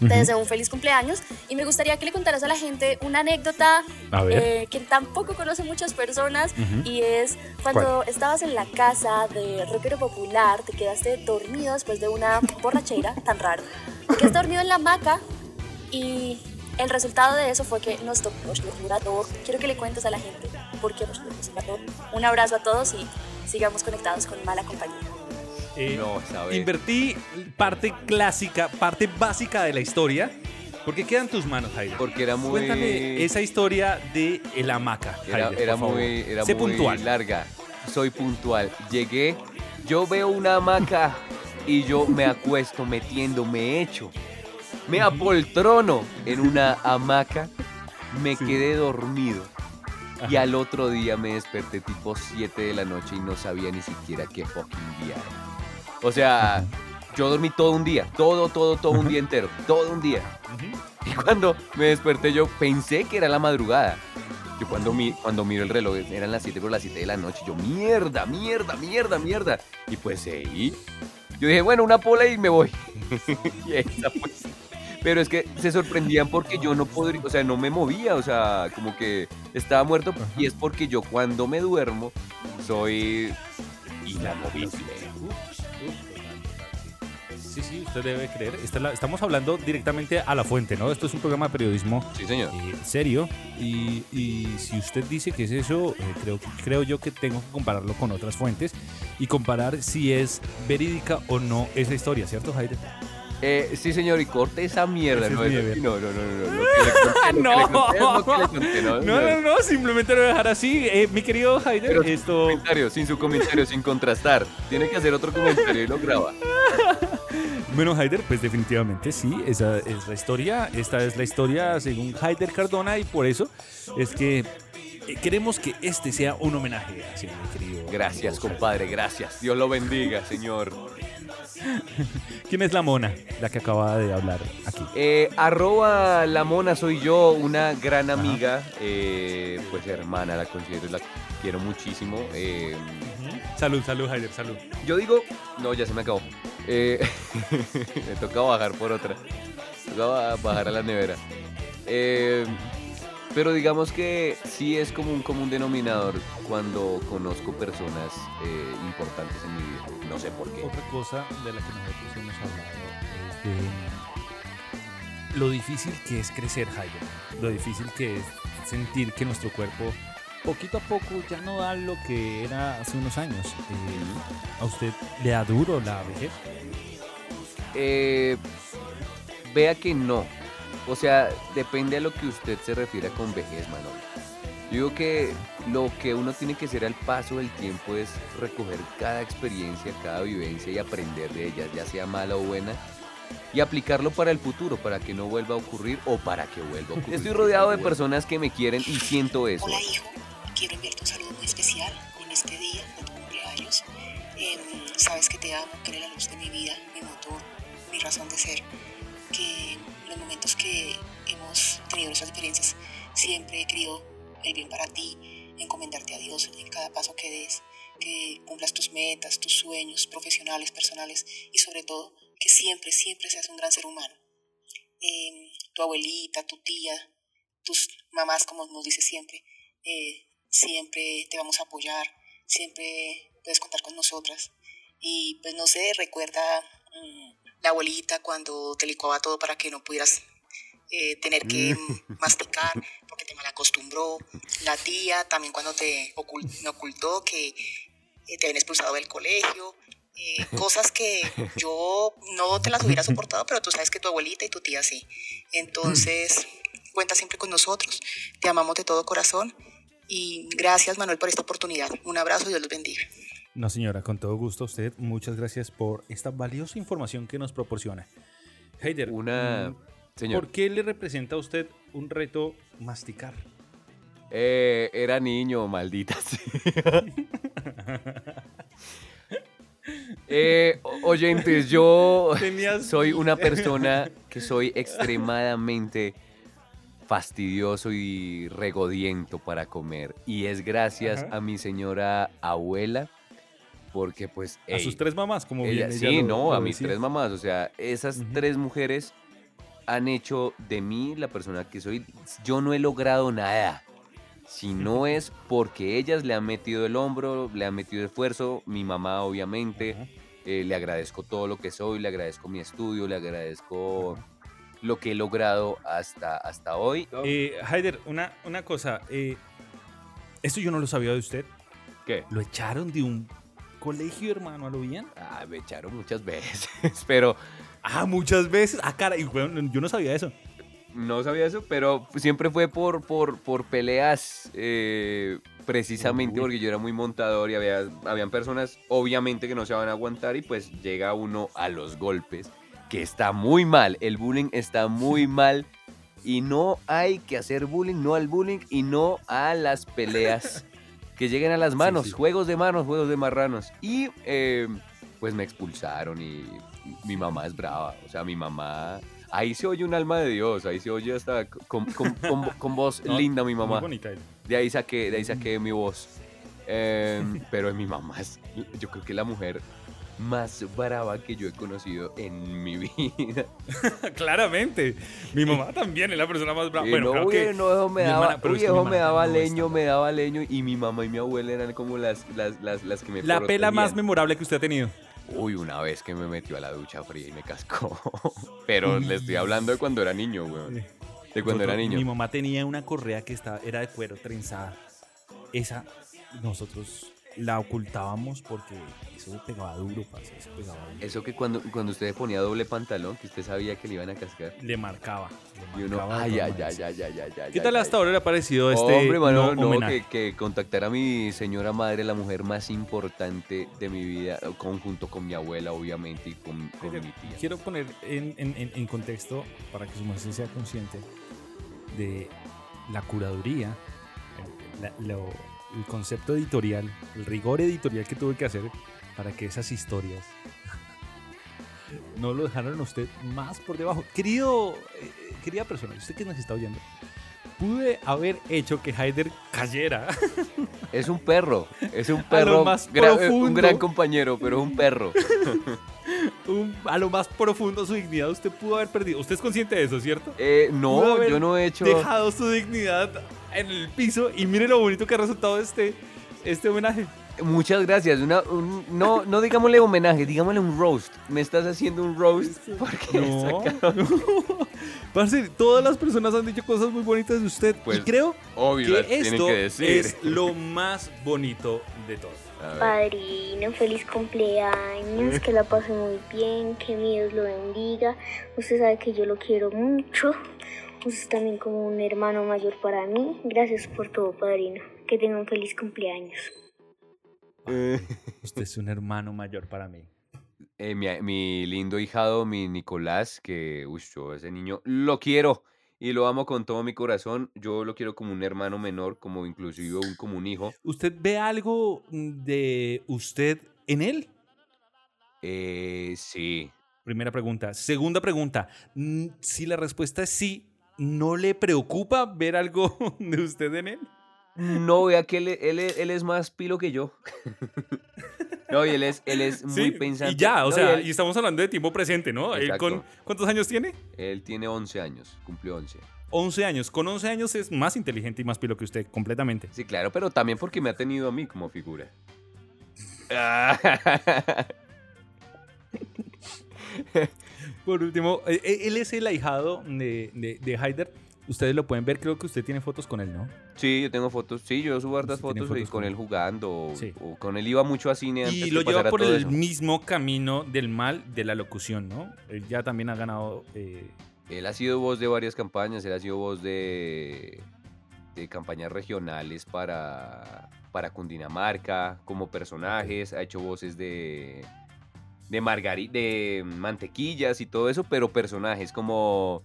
Te deseo un feliz cumpleaños y me gustaría que le contaras a la gente una anécdota eh, que tampoco conocen muchas personas y es cuando estabas en la casa de rockero popular, te quedaste dormido después de una borrachera tan raro, te quedaste dormido en la hamaca y el resultado de eso fue que nos tocó Roshmurador. Quiero que le cuentes a la gente por qué Roshmurador. Un abrazo a todos y sigamos conectados con Mala Compañía. Eh, No, sabes. Invertí parte clásica, parte básica de la historia. Porque queda en tus manos, Haider. Porque era muy... Cuéntame esa historia de el hamaca. Era, muy, era sé muy puntual. larga. Soy puntual. Llegué, yo veo una hamaca y yo me acuesto metiendo, me echo. Me apoltrono en una hamaca, me Sí. quedé dormido. Y al otro día me desperté tipo 7 de la noche y no sabía ni siquiera qué fucking día era. O sea, yo dormí todo un día, todo, todo, todo un día entero, todo un día. Y cuando me desperté yo pensé que era la madrugada. Yo cuando, mi, cuando miro el reloj eran las 7 por las 7 de la noche. Yo, mierda, mierda, mierda, mierda. Y pues seguí. Yo dije, bueno, una pola y me voy. y esa fue. Pero es que se sorprendían porque yo no podría, o sea, no me movía, o sea, como que estaba muerto. Y es porque yo cuando me duermo soy inamovible. Sí, sí, usted debe creer. Estamos hablando directamente a la fuente, ¿no? Esto es un programa de periodismo Sí, señor. eh, serio. Y, y si usted dice que es eso, eh, creo, creo yo que tengo que compararlo con otras fuentes y comparar si es verídica o no esa historia, ¿cierto, Jaire? Eh, sí, señor, y corte esa mierda. Ese es No, no, no, no, no, no. Conté, no, No, no, no, simplemente lo voy a dejar así. Eh, mi querido Jaire, Pero sin esto... comentario, sin su comentario, sin contrastar. Tiene que hacer otro comentario y lo graba. Bueno, Haider, pues definitivamente sí, esa es la historia. Esta es la historia según Haider Cardona y por eso es que eh, queremos que este sea un homenaje hacia mi querido. Gracias, amigo compadre, gracias. Dios lo bendiga, señor. ¿Quién es la mona, la que acaba de hablar aquí? Eh, arroba la mona soy yo, una gran amiga, eh, pues hermana, la considero, la quiero muchísimo. eh, Salud, salud, Haider, salud. yo digo, no, ya se me acabó. Eh, me toca bajar por otra. Me toca ba- bajar a la nevera. Pero digamos que sí es como un común denominador cuando conozco personas importantes en mi vida. No sé por qué. Otra cosa de la que nosotros hemos hablado es de lo difícil que es crecer, Haider. Lo difícil que es sentir que nuestro cuerpo poquito a poco ya no da lo que era hace unos años. Eh, ¿A usted le da duro la vejez? Eh, vea que no. O sea, depende a lo que usted se refiera con vejez, Manolo. Yo digo que lo que uno tiene que hacer al paso del tiempo es recoger cada experiencia, cada vivencia y aprender de ellas, ya sea mala o buena, y aplicarlo para el futuro, para que no vuelva a ocurrir o para que vuelva a ocurrir. Estoy rodeado de personas que me quieren y siento eso. Hola hijo, quiero enviarte un saludo muy especial en este día de tu cumpleaños. Em, sabes que te amo, que eres la luz de mi vida, mi motor, mi razón de ser. Que en los momentos que hemos tenido esas experiencias siempre he querido el bien para ti, encomendarte a Dios en cada paso que des, que cumplas tus metas, tus sueños profesionales, personales y sobre todo que siempre, siempre seas un gran ser humano. Em, tu abuelita, tu tía, tus mamás, como nos dice siempre, eh, siempre te vamos a apoyar, siempre puedes contar con nosotras. Y pues no sé, recuerda mm, la abuelita cuando te licuaba todo para que no pudieras eh, tener que mm. masticar porque te malacostumbró. La tía también cuando te ocultó que eh, te habían expulsado del colegio. Eh, cosas que yo no te las hubiera soportado, pero tú sabes que tu abuelita y tu tía sí. Entonces, cuenta siempre con nosotros. Te amamos de todo corazón. Y gracias, Manuel, por esta oportunidad. Un abrazo y Dios los bendiga. No, señora, con todo gusto a usted. Muchas gracias por esta valiosa información que nos proporciona. Heider, una... Señor. ¿por qué le representa a usted un reto masticar? Eh, era niño, maldita Eh, oyentes, yo soy una persona que soy extremadamente fastidioso y regodiento para comer. Y es gracias a mi señora abuela, porque pues... a sus tres mamás, como bien Sí, no, a mis tres mamás. O sea, esas tres mujeres han hecho de mí la persona que soy. Yo no he logrado nada. Si no es porque ellas le han metido el hombro, le han metido esfuerzo, mi mamá obviamente, eh, le agradezco todo lo que soy, le agradezco mi estudio, le agradezco lo que he logrado hasta, hasta hoy. Eh, Haider, una, una cosa, eh, esto yo no lo sabía de usted. ¿Qué? ¿Lo echaron de un colegio, hermano, a lo bien? Ah, me echaron muchas veces, pero... Ah, muchas veces. Ah, cara, bueno, yo no sabía eso. No sabía eso, pero siempre fue por, por, por peleas, eh, precisamente porque yo era muy montador y había, habían personas obviamente que no se van a aguantar y pues llega uno a los golpes, que está muy mal, el bullying está muy mal y no hay que hacer bullying, no al bullying y no a las peleas que lleguen a las manos, juegos de manos, juegos de marranos. Y eh, pues me expulsaron y mi mamá es brava, o sea, mi mamá Ahí se oye un alma de Dios, ahí se oye hasta con, voz linda mi mamá. De ahí saqué, de ahí saqué mi voz. Em, pero es mi mamá, yo creo que la mujer más brava que yo he conocido en mi vida. Claramente. Mi mamá también es la persona más brava. bueno, no, no, me daba, viejo, me daba leño, me daba leño y mi mamá y mi abuela eran como las, las, las, las que me La pela más memorable que usted ha tenido. Uy, una vez que me metió a la ducha fría y me cascó. Pero le estoy hablando de cuando era niño, weón. De cuando era niño. Mi mamá tenía una correa que estaba, era de cuero trenzada. Esa, nosotros la ocultábamos porque eso pegaba duro, eso pegaba duro. Eso que cuando, cuando usted ponía doble pantalón, que usted sabía que le iban a cascar. Le marcaba. y uno, ay, ay, ay, ay, ay, ay, ¿Qué tal hasta ahora le ha parecido este Hombre, no, no que, que, contactar a mi señora madre, la mujer más importante de mi vida, conjunto con mi abuela, obviamente, y con, con mi tía. Quiero poner en, en, en contexto, para que su merced sea consciente, de la curaduría, la, lo, el concepto editorial, el rigor editorial que tuve que hacer para que esas historias no lo dejaran a usted más por debajo. Querido, eh, querida persona, usted que nos está oyendo, pude haber hecho que Haider cayera. Es un perro, es un perro, más un gran compañero, pero un perro. a lo más profundo su dignidad usted pudo haber perdido. ¿Usted es consciente de eso, cierto? Eh, no, yo no he hecho... Dejado su dignidad en el piso y mire lo bonito que ha resultado este, este homenaje. Muchas gracias. Una, no, no digámosle homenaje, digámosle un roast. Me estás haciendo un roast porque no, no. todas las personas han dicho cosas muy bonitas de usted. y pues, creo que esto es lo más bonito de todo. Padrino, feliz cumpleaños, que la pase muy bien, que mi Dios lo bendiga. Usted sabe que yo lo quiero mucho. Usted es también como un hermano mayor para mí. Gracias por todo, padrino. Que tenga un feliz cumpleaños. Usted es un hermano mayor para mí. Eh, mi, mi lindo hijado, mi Nicolás, que, uy, yo ese niño lo quiero y lo amo con todo mi corazón. Yo lo quiero como un hermano menor, como inclusive un, como un hijo. ¿Usted ve algo de usted en él? Eh, sí. Primera pregunta. Segunda pregunta. mm, Si la respuesta es sí, ¿no le preocupa ver algo de usted en él? No, vea que él, él, él es más pilo que yo. no, y él es, él es muy Sí, pensante. Y ya, o No, sea, y él- y estamos hablando de tiempo presente, ¿no? Él con, ¿Cuántos años tiene? Él tiene 11 años, cumplió 11. 11 años. Con 11 años es más inteligente y más pilo que usted, completamente. Sí, claro, pero también porque me ha tenido a mí como figura. Por último, eh, eh, él es el ahijado de, de, de Haider. Ustedes lo pueden ver, creo que usted tiene fotos con él, ¿no? Sí, yo tengo fotos. Sí, yo subo hartas fotos, con con él jugando. O, Sí. o con él iba mucho a cine antes Y lo lleva por el eso. mismo camino del mal de la locución, ¿no? Él ya también ha ganado... eh, Él ha sido voz de varias campañas, él ha sido voz de, de campañas regionales para, para Cundinamarca, como personajes, ha hecho voces de, de, margari- de mantequillas y todo eso, pero personajes como...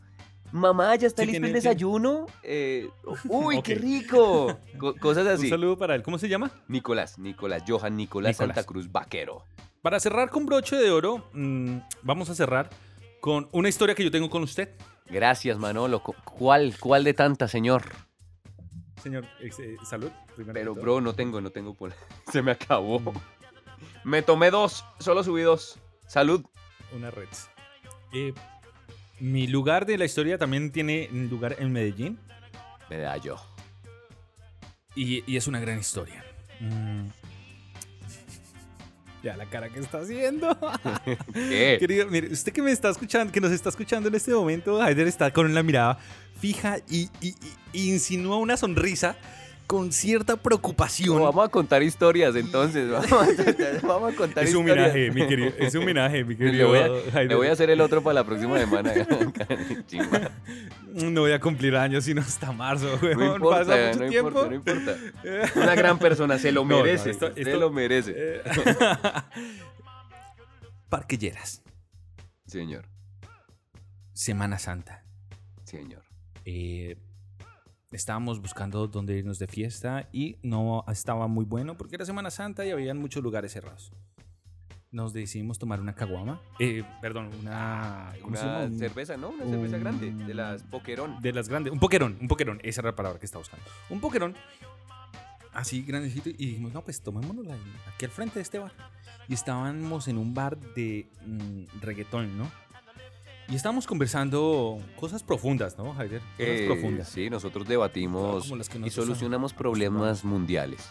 Mamá, ¿ya está Sí, listo el desayuno? Eh, ¡Uy, qué rico! Co- cosas así. Un saludo para él. ¿Cómo se llama? Nicolás, Nicolás, Johan Nicolás, Nicolás. Santa Cruz Vaquero. Para cerrar con broche de oro, mm, vamos a cerrar con una historia que yo tengo con usted. Gracias, Manolo. Cu- ¿Cuál, cuál de tantas, señor? Señor, eh, salud. Pero, bro, no tengo, no tengo. Se me acabó. Me tomé dos, solo subí dos. Salud. Una red. Eh, mi lugar de la historia también tiene lugar en Medellín Medallo. y, y es una gran historia. Mm. Ya la cara que está haciendo. ¿Qué? Querido, mire, usted que me está escuchando, que nos está escuchando en este momento, Haider está con la mirada fija y- y insinúa una sonrisa con cierta preocupación. No, vamos a contar historias entonces. Vamos a, vamos a contar es un historias. homenaje, mi querido. Es un homenaje, mi Le querido. voy, a, Haider. le voy a hacer el otro para la próxima semana. No voy a cumplir años sino hasta marzo, weón. No importa, Pasa mucho no tiempo. importa, no importa. Una gran persona, se lo No, no, merece. esto- esto- lo merece. Eh, Parquilleras, Señor, Semana Santa. señor. Eh, estábamos buscando dónde irnos de fiesta y no estaba muy bueno porque era Semana Santa y habían muchos lugares cerrados. Nos decidimos tomar una caguama. Eh, perdón, una. cerveza, ¿no? Una cerveza grande, de las Poquerón. De las grandes. Un poquerón, un poquerón. Esa era la palabra que estaba buscando. Un poquerón. Así grandecito. Y dijimos, no, pues tomémonos aquí al frente de este bar. Y estábamos en un bar de mm, reggaetón, ¿no? Y estábamos conversando cosas profundas, ¿no, Haider? Cosas Eh, profundas. Sí, nosotros debatimos y solucionamos am- problemas mundiales.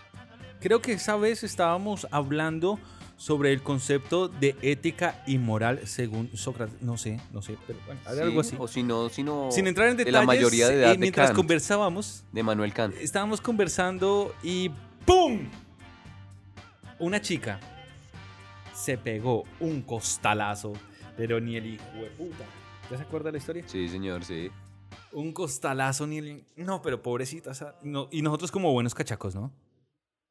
Creo que esa vez estábamos hablando sobre el concepto de ética y moral según Sócrates. No sé, no sé, pero bueno, Sí, algo así. O si no, si no Sin entrar en de detalles, la mayoría de edad eh, de mientras Kant, conversábamos, de Manuel Kant. estábamos conversando y ¡pum! Una chica se pegó un costalazo, pero ni el hijo de puta. ¿Ya se acuerda la historia? Sí, señor, sí. Un costalazo, ni el... No, pero pobrecita. o sea, no, y nosotros como buenos cachacos, ¿no?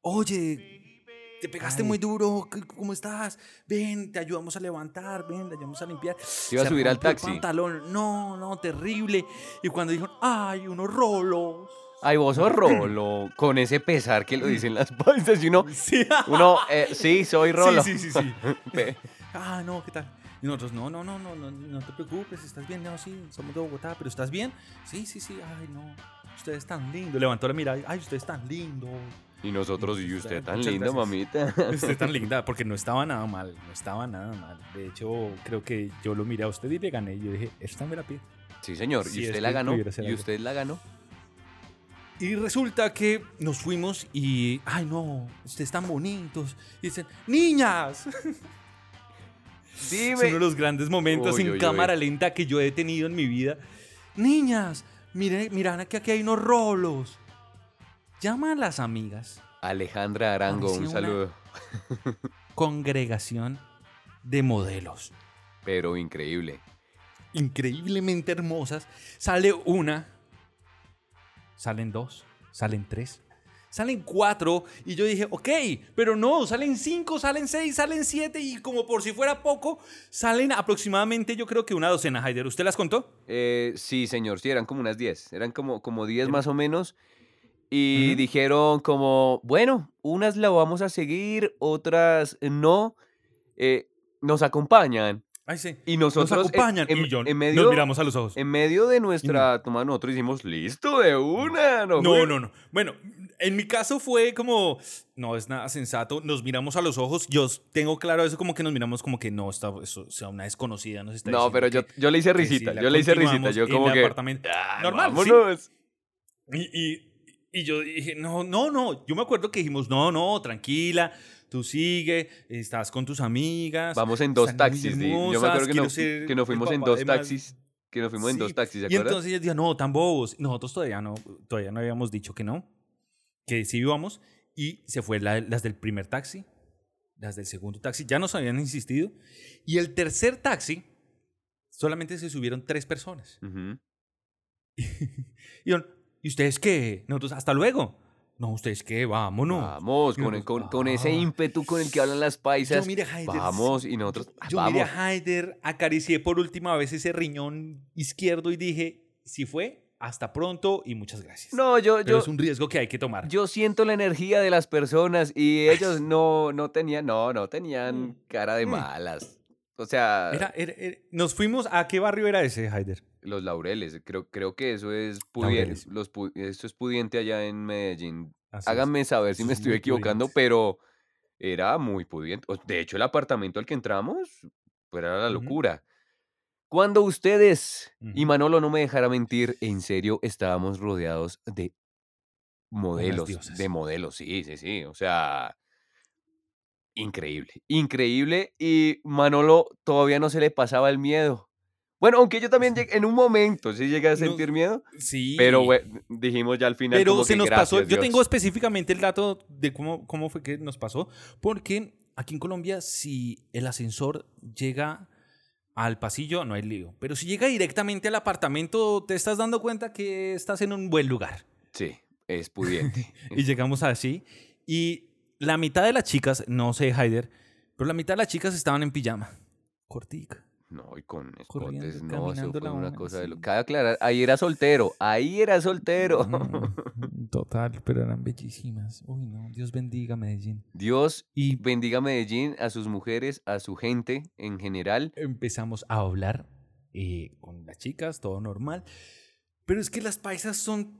Oye, te pegaste Ay. muy duro. ¿qué- ¿Cómo estás? Ven, te ayudamos a levantar. Ven, te ayudamos a limpiar. iba a subir al taxi. pantalón. No, no, terrible. Y cuando dijeron, ay, unos rolos. Ay, vos sos Rolo, con ese pesar que lo dicen las paisas y uno, Sí, uno, eh, sí, soy Rolo. Sí, sí, sí, ah, no, ¿qué tal? Y nosotros, no, no, no, no, no, no te preocupes, estás bien, no, sí, somos de Bogotá, pero ¿estás bien? Sí, sí, sí, ay, no, ustedes tan lindos. Levantó la mirada, ay, ustedes tan lindos. Y nosotros, y usted tan Muchas lindo, gracias. mamita. Usted tan linda, porque no estaba nada mal, no estaba nada mal. De hecho, creo que yo lo miré a usted y le gané. Y yo dije, esta me la pide. Sí, señor, Sí, y es usted la ganó, y usted la ganó. Y resulta que nos fuimos y, ay no, ustedes tan bonitos. Y dicen, niñas. Es uno de los grandes momentos en cámara lenta que yo he tenido en mi vida. Niñas, miren, miran que aquí hay unos rolos. Llama a las amigas. Alejandra Arango, un saludo. Congregación de modelos. Pero increíble. Increíblemente hermosas. Sale una. Salen dos. Salen tres. Salen cuatro. Y yo dije, ok, pero no, salen cinco, salen seis, salen siete. Y como por si fuera poco, salen aproximadamente, yo creo que una docena, Haider. ¿Usted las contó? Eh, sí, señor, sí, eran como unas 10. Eran como, como 10 más o menos. Y dijeron como, bueno, unas la vamos a seguir, otras no. Eh, nos acompañan. Ay, sí. Y nosotros en- acompañan. En, Y yo- en medio, nos miramos a los ojos. En medio de nuestra toma, nosotros hicimos listo de una. No, No, no, no. Bueno, en mi caso fue como, no es nada sensato. Nos miramos a los ojos. Yo tengo claro eso, como que nos miramos como que no, está, eso, sea, una desconocida nos está No, pero yo, que- yo le hice si risita. yo le hice risita. Yo como que. "Ah, Normal, sí. vámonos". Y, y, y yo dije, no, no, no. Yo me acuerdo que dijimos, no, no, tranquila. Tú sigue, estás con tus amigas. Vamos en dos taxis. Yo me acuerdo que, no- que nos fuimos en dos taxis. Que nos fuimos en Sí. dos taxis, ¿se Y entonces ellos dijeron, no, tan bobos. Nosotros todavía no, todavía no habíamos dicho que no, que sí íbamos. Y se fue la- las del primer taxi, las del segundo taxi, ya nos habían insistido. Y el tercer taxi, solamente se subieron tres personas. Ujú. Y, yo, ¿y ustedes qué? Nosotros, hasta luego. No, ¿ustedes qué? Vámonos. Vamos, con, el- con, con ese Ah. ímpetu con el que hablan las paisas. Yo, mire, Haider, vamos, y nosotros. Yo vamos. miré a Haider, acaricié por última vez ese riñón izquierdo y dije, si fue, hasta pronto y muchas gracias. No, yo, Pero yo, es un riesgo que hay que tomar. yo siento la energía de las personas y ellos no, no tenían, no, no tenían cara de Mm. malas. O sea, Era- era- era- nos fuimos, ¿a qué barrio era ese, Haider? los laureles, creo, creo que eso es pudiente, los, eso es pudiente allá en Medellín. Así es. Háganme saber si me es estoy equivocando, pudiente. pero era muy pudiente. De hecho, el apartamento al que entramos, pues era la locura. Cuando ustedes, y. Manolo no me dejara mentir, en serio estábamos rodeados de modelos, de modelos, sí, sí, sí, o sea, increíble, increíble, y Manolo todavía no se le pasaba el miedo. Bueno, aunque yo también llegué- en un momento sí llegué a No, sentir miedo, Sí. pero we- dijimos ya al final Pero como se que nos pasó. gracias, Yo Dios. tengo específicamente el dato de cómo, cómo fue que nos pasó. Porque aquí en Colombia, si el ascensor llega al pasillo, no hay lío. Pero si llega directamente al apartamento, te estás dando cuenta que estás en un buen lugar. Sí, es pudiente. Y llegamos así. Y la mitad de las chicas, no sé, Haider, pero la mitad de las chicas estaban en pijama. Cortica. No, y con escotes, no, eso fue una una, cosa de lo... Cabe aclarar, ahí era soltero, ahí era soltero. Total, pero eran bellísimas. Uy, no, Dios bendiga Medellín. Dios Y bendiga Medellín, a sus mujeres, a su gente en general. empezamos a hablar eh, con las chicas, todo normal. Pero es que las paisas son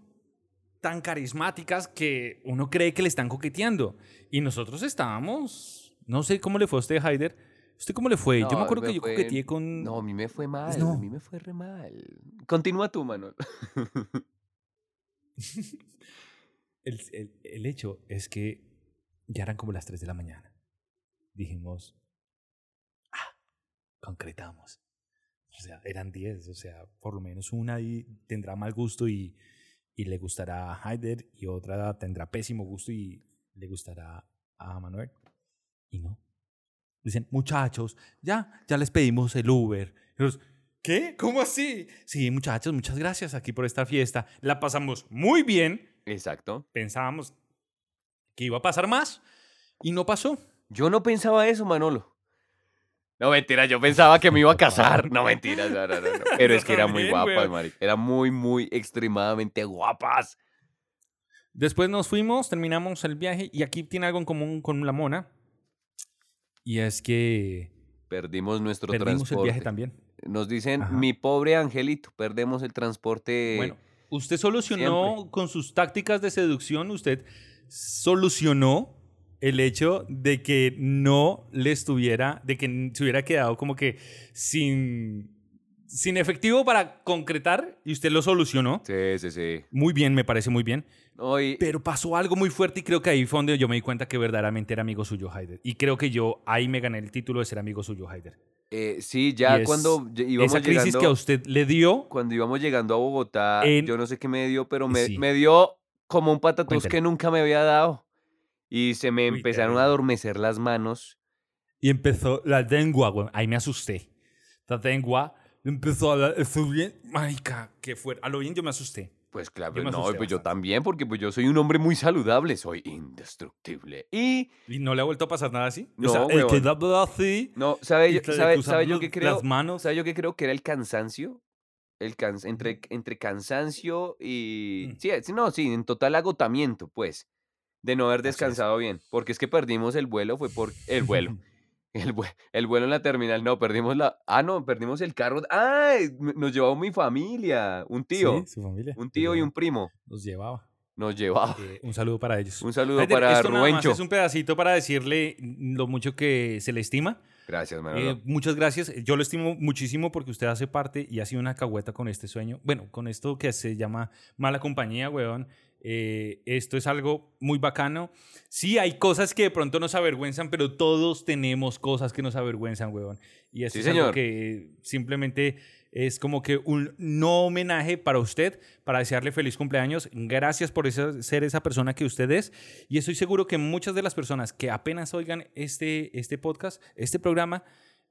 tan carismáticas que uno cree que le están coqueteando. Y nosotros estábamos, no sé cómo le fue a usted, Haider. ¿Usted cómo le fue? yo No, me acuerdo me que yo fue- coqueteé con... No, a mí me fue mal, a no. mí me fue re mal. Continúa tú, Manuel. El, el- el hecho es que ya eran como las 3 de la mañana. Dijimos, ah, concretamos. O sea, eran 10, o sea, por lo menos una ahí tendrá mal gusto y, y le gustará a Haider y otra tendrá pésimo gusto y le gustará a Manuel. Y no. Dicen, muchachos, ya, ya les pedimos el Uber. Y ¿Qué? ¿Cómo así? Sí, muchachos, muchas gracias aquí por esta fiesta. La pasamos muy bien. Exacto. Pensábamos que iba a pasar más y no pasó. Yo no pensaba eso, Manolo. No, mentira, yo pensaba que me iba a casar. No, mentira, no, no, no, no. Pero es que eran muy guapas, weón. Mari. Eran muy, muy, extremadamente guapas. Después nos fuimos, terminamos el viaje y aquí tiene algo en común con la mona. Y es que Perdimos nuestro perdimos el transporte. viaje también. Nos dicen, Ajá. mi pobre angelito, perdemos el transporte. Bueno, usted solucionó con sus tácticas de seducción, usted solucionó el hecho de que no le estuviera, de que se hubiera quedado como que sin, sin efectivo para concretar y usted lo solucionó. Sí, sí, sí. Muy bien, me parece muy bien. No, y- Pero pasó algo muy fuerte y creo que ahí fue donde yo me di cuenta que verdaderamente era amigo suyo, Haider. Y creo que yo ahí me gané el título de ser amigo suyo, Haider. eh, sí, ya es cuando íbamos Esa crisis llegando, que a usted le dio, cuando íbamos llegando a Bogotá, En- yo no sé qué me dio, pero me, Sí. me dio como un patatús que nunca me había dado. Y se me Uy, empezaron a adormecer las manos. y empezó la lengua, güey. Ahí me asusté. La lengua empezó a subir. Marica, qué fuerte. A lo bien yo me asusté. Pues claro, no, pues yo también, porque pues yo soy un hombre muy saludable, soy indestructible. Y ¿Y no le ha vuelto a pasar nada así? No, o sea, el que da así. no, ¿sabe, yo, sabe, sabe yo qué creo? Las manos. ¿Sabe yo qué creo? Que era el cansancio. El cans entre, entre cansancio y... Mm. Sí, sí, no, sí, en total agotamiento, pues, de no haber descansado bien. Porque es que perdimos el vuelo, fue por el vuelo. El, el vuelo en la terminal, no, perdimos la... Ah, no, perdimos el carro. ¡Ah! Nos llevó mi familia, un tío, Sí, su familia. un tío y un primo. Los llevaba. Nos llevaba. Eh, un saludo para ellos. Un saludo para esto nada más Rubencho. es un pedacito para decirle lo mucho que se le estima. Gracias, Eh, Manolo. muchas gracias. Yo lo estimo muchísimo porque usted hace parte y ha sido una cagüeta con este sueño. Bueno, con esto que se llama mala compañía, weón. Eh, esto es algo muy bacano. Sí, hay cosas que de pronto nos avergüenzan, pero todos tenemos cosas que nos avergüenzan, weón. Y esto Sí, es algo señor. que simplemente es como que un no homenaje para usted, para desearle feliz cumpleaños. Gracias por esa- ser esa persona que usted es. Y estoy seguro que muchas de las personas que apenas oigan este, este podcast, este programa,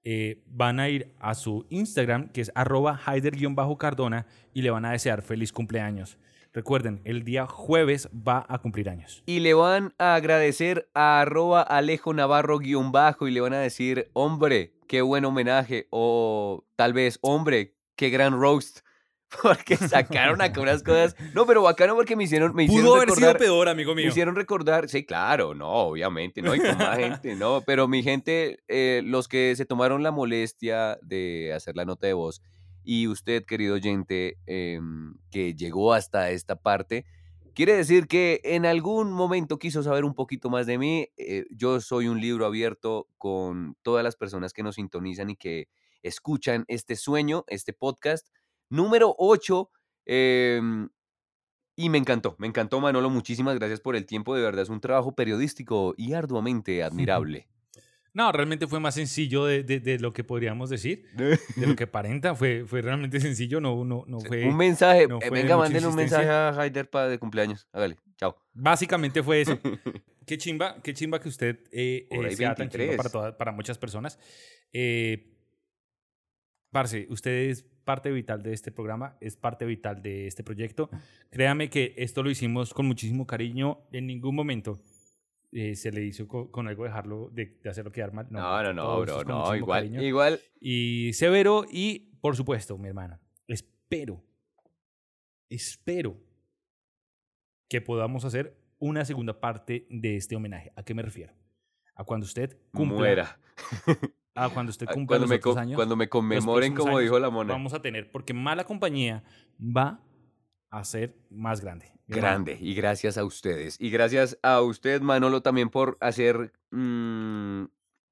eh, van a ir a su Instagram, que es arroba haider-cardona, y le van a desear feliz cumpleaños. Recuerden, el día jueves va a cumplir años. Y le van a agradecer a arroba Alejo Navarro guion bajo y le van a decir, hombre, qué buen homenaje. O tal vez, hombre, qué gran roast. Porque sacaron acá unas cosas. No, pero bacano porque me hicieron, me hicieron Pudo haber sido peor, amigo Me mío. hicieron recordar, sí, claro, no, obviamente, no, y con más gente, no, pero mi gente, eh, los que se tomaron la molestia de hacer la nota de voz, y usted, querido oyente, em, que llegó hasta esta parte, quiere decir que en algún momento quiso saber un poquito más de mí. eh, yo soy un libro abierto con todas las personas que nos sintonizan y que escuchan este sueño, este podcast. Número 8. y me encantó, me encantó Manolo, muchísimas gracias por el tiempo, de verdad es un trabajo periodístico y arduamente admirable. No, realmente fue más sencillo de, de- de lo que podríamos decir, de lo que aparenta. Fue, fue realmente sencillo, no, no, no fue... un mensaje, no eh, fue de venga, mándenle un mensaje a Haider para de cumpleaños, hágale, chao. Básicamente fue eso. qué chimba, qué chimba que usted eh, eh, sea tan chimba 23. para, para muchas personas. Eh, parce, usted es parte vital de este programa, es parte vital de este proyecto. Créame que esto lo hicimos con muchísimo cariño. En ningún momento eh, se le hizo co- con, algo dejarlo de, de hacerlo quedar mal. No, no, no, esto bro, no, igual, cariño igual, y severo y por supuesto, mi hermano, espero, espero que podamos hacer una segunda parte de este homenaje. ¿A qué me refiero? A cuando usted cumpla, muera. a cuando usted cumpla Cuando los me, años. cuando me conmemoren como años dijo la mona. Vamos a tener, porque mala compañía va a ser más grande. Grande, y gracias a ustedes. Y gracias a usted, Manolo, también por hacer mm,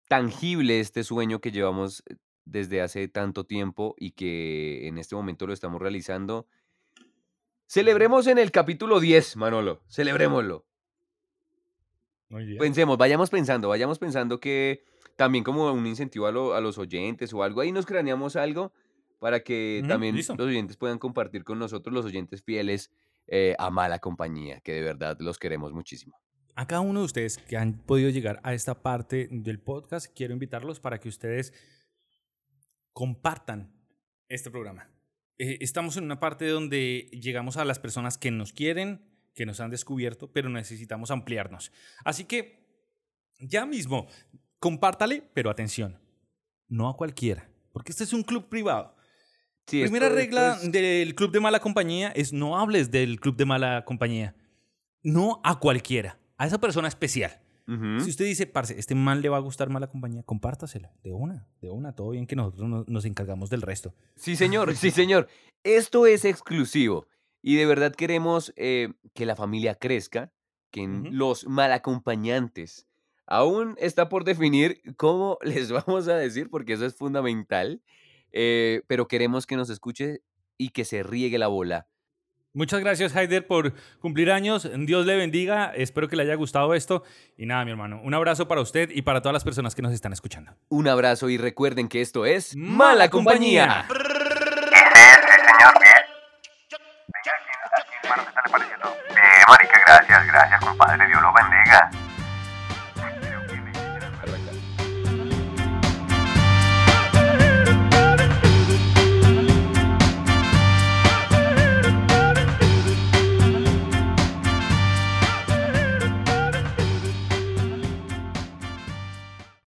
tangible este sueño que llevamos eh, desde hace tanto tiempo y que en este momento lo estamos realizando. Celebremos en el capítulo 10, Manolo. Celebrémoslo. Muy bien. Pensemos, vayamos pensando, vayamos pensando que también como un incentivo a, lo- a los oyentes o algo, ahí nos craneamos algo para que también listo. los oyentes puedan compartir con nosotros, los oyentes fieles eh, a Mala Compañía, que de verdad los queremos muchísimo. A cada uno de ustedes que han podido llegar a esta parte del podcast, quiero invitarlos para que ustedes compartan este programa. Eh, estamos en una parte donde llegamos a las personas que nos quieren, que nos han descubierto, pero necesitamos ampliarnos. Así que ya mismo, compártale, pero atención, no a cualquiera, porque este es un club privado. Sí, Primera esto- regla esto es- del club de mala compañía es no hables del club de mala compañía. No a cualquiera, a esa persona especial. Si usted dice, parce, este man le va a gustar mala compañía, compártasela. De una, de una, todo bien que nosotros no- nos encargamos del resto. Sí, señor, sí, señor. Esto es exclusivo y de verdad queremos eh, que la familia crezca, que en Ujú. los malacompañantes aún está por definir cómo les vamos a decir, porque eso es fundamental, eh, pero queremos que nos escuche y que se riegue la bola. Muchas gracias, Haider, por cumplir años. Dios le bendiga. Espero que le haya gustado esto. Y nada, mi hermano, un abrazo para usted y para todas las personas que nos están escuchando. Un abrazo y recuerden que esto es Mala Compañía. Marica, gracias, gracias, compadre, Dios lo bendiga.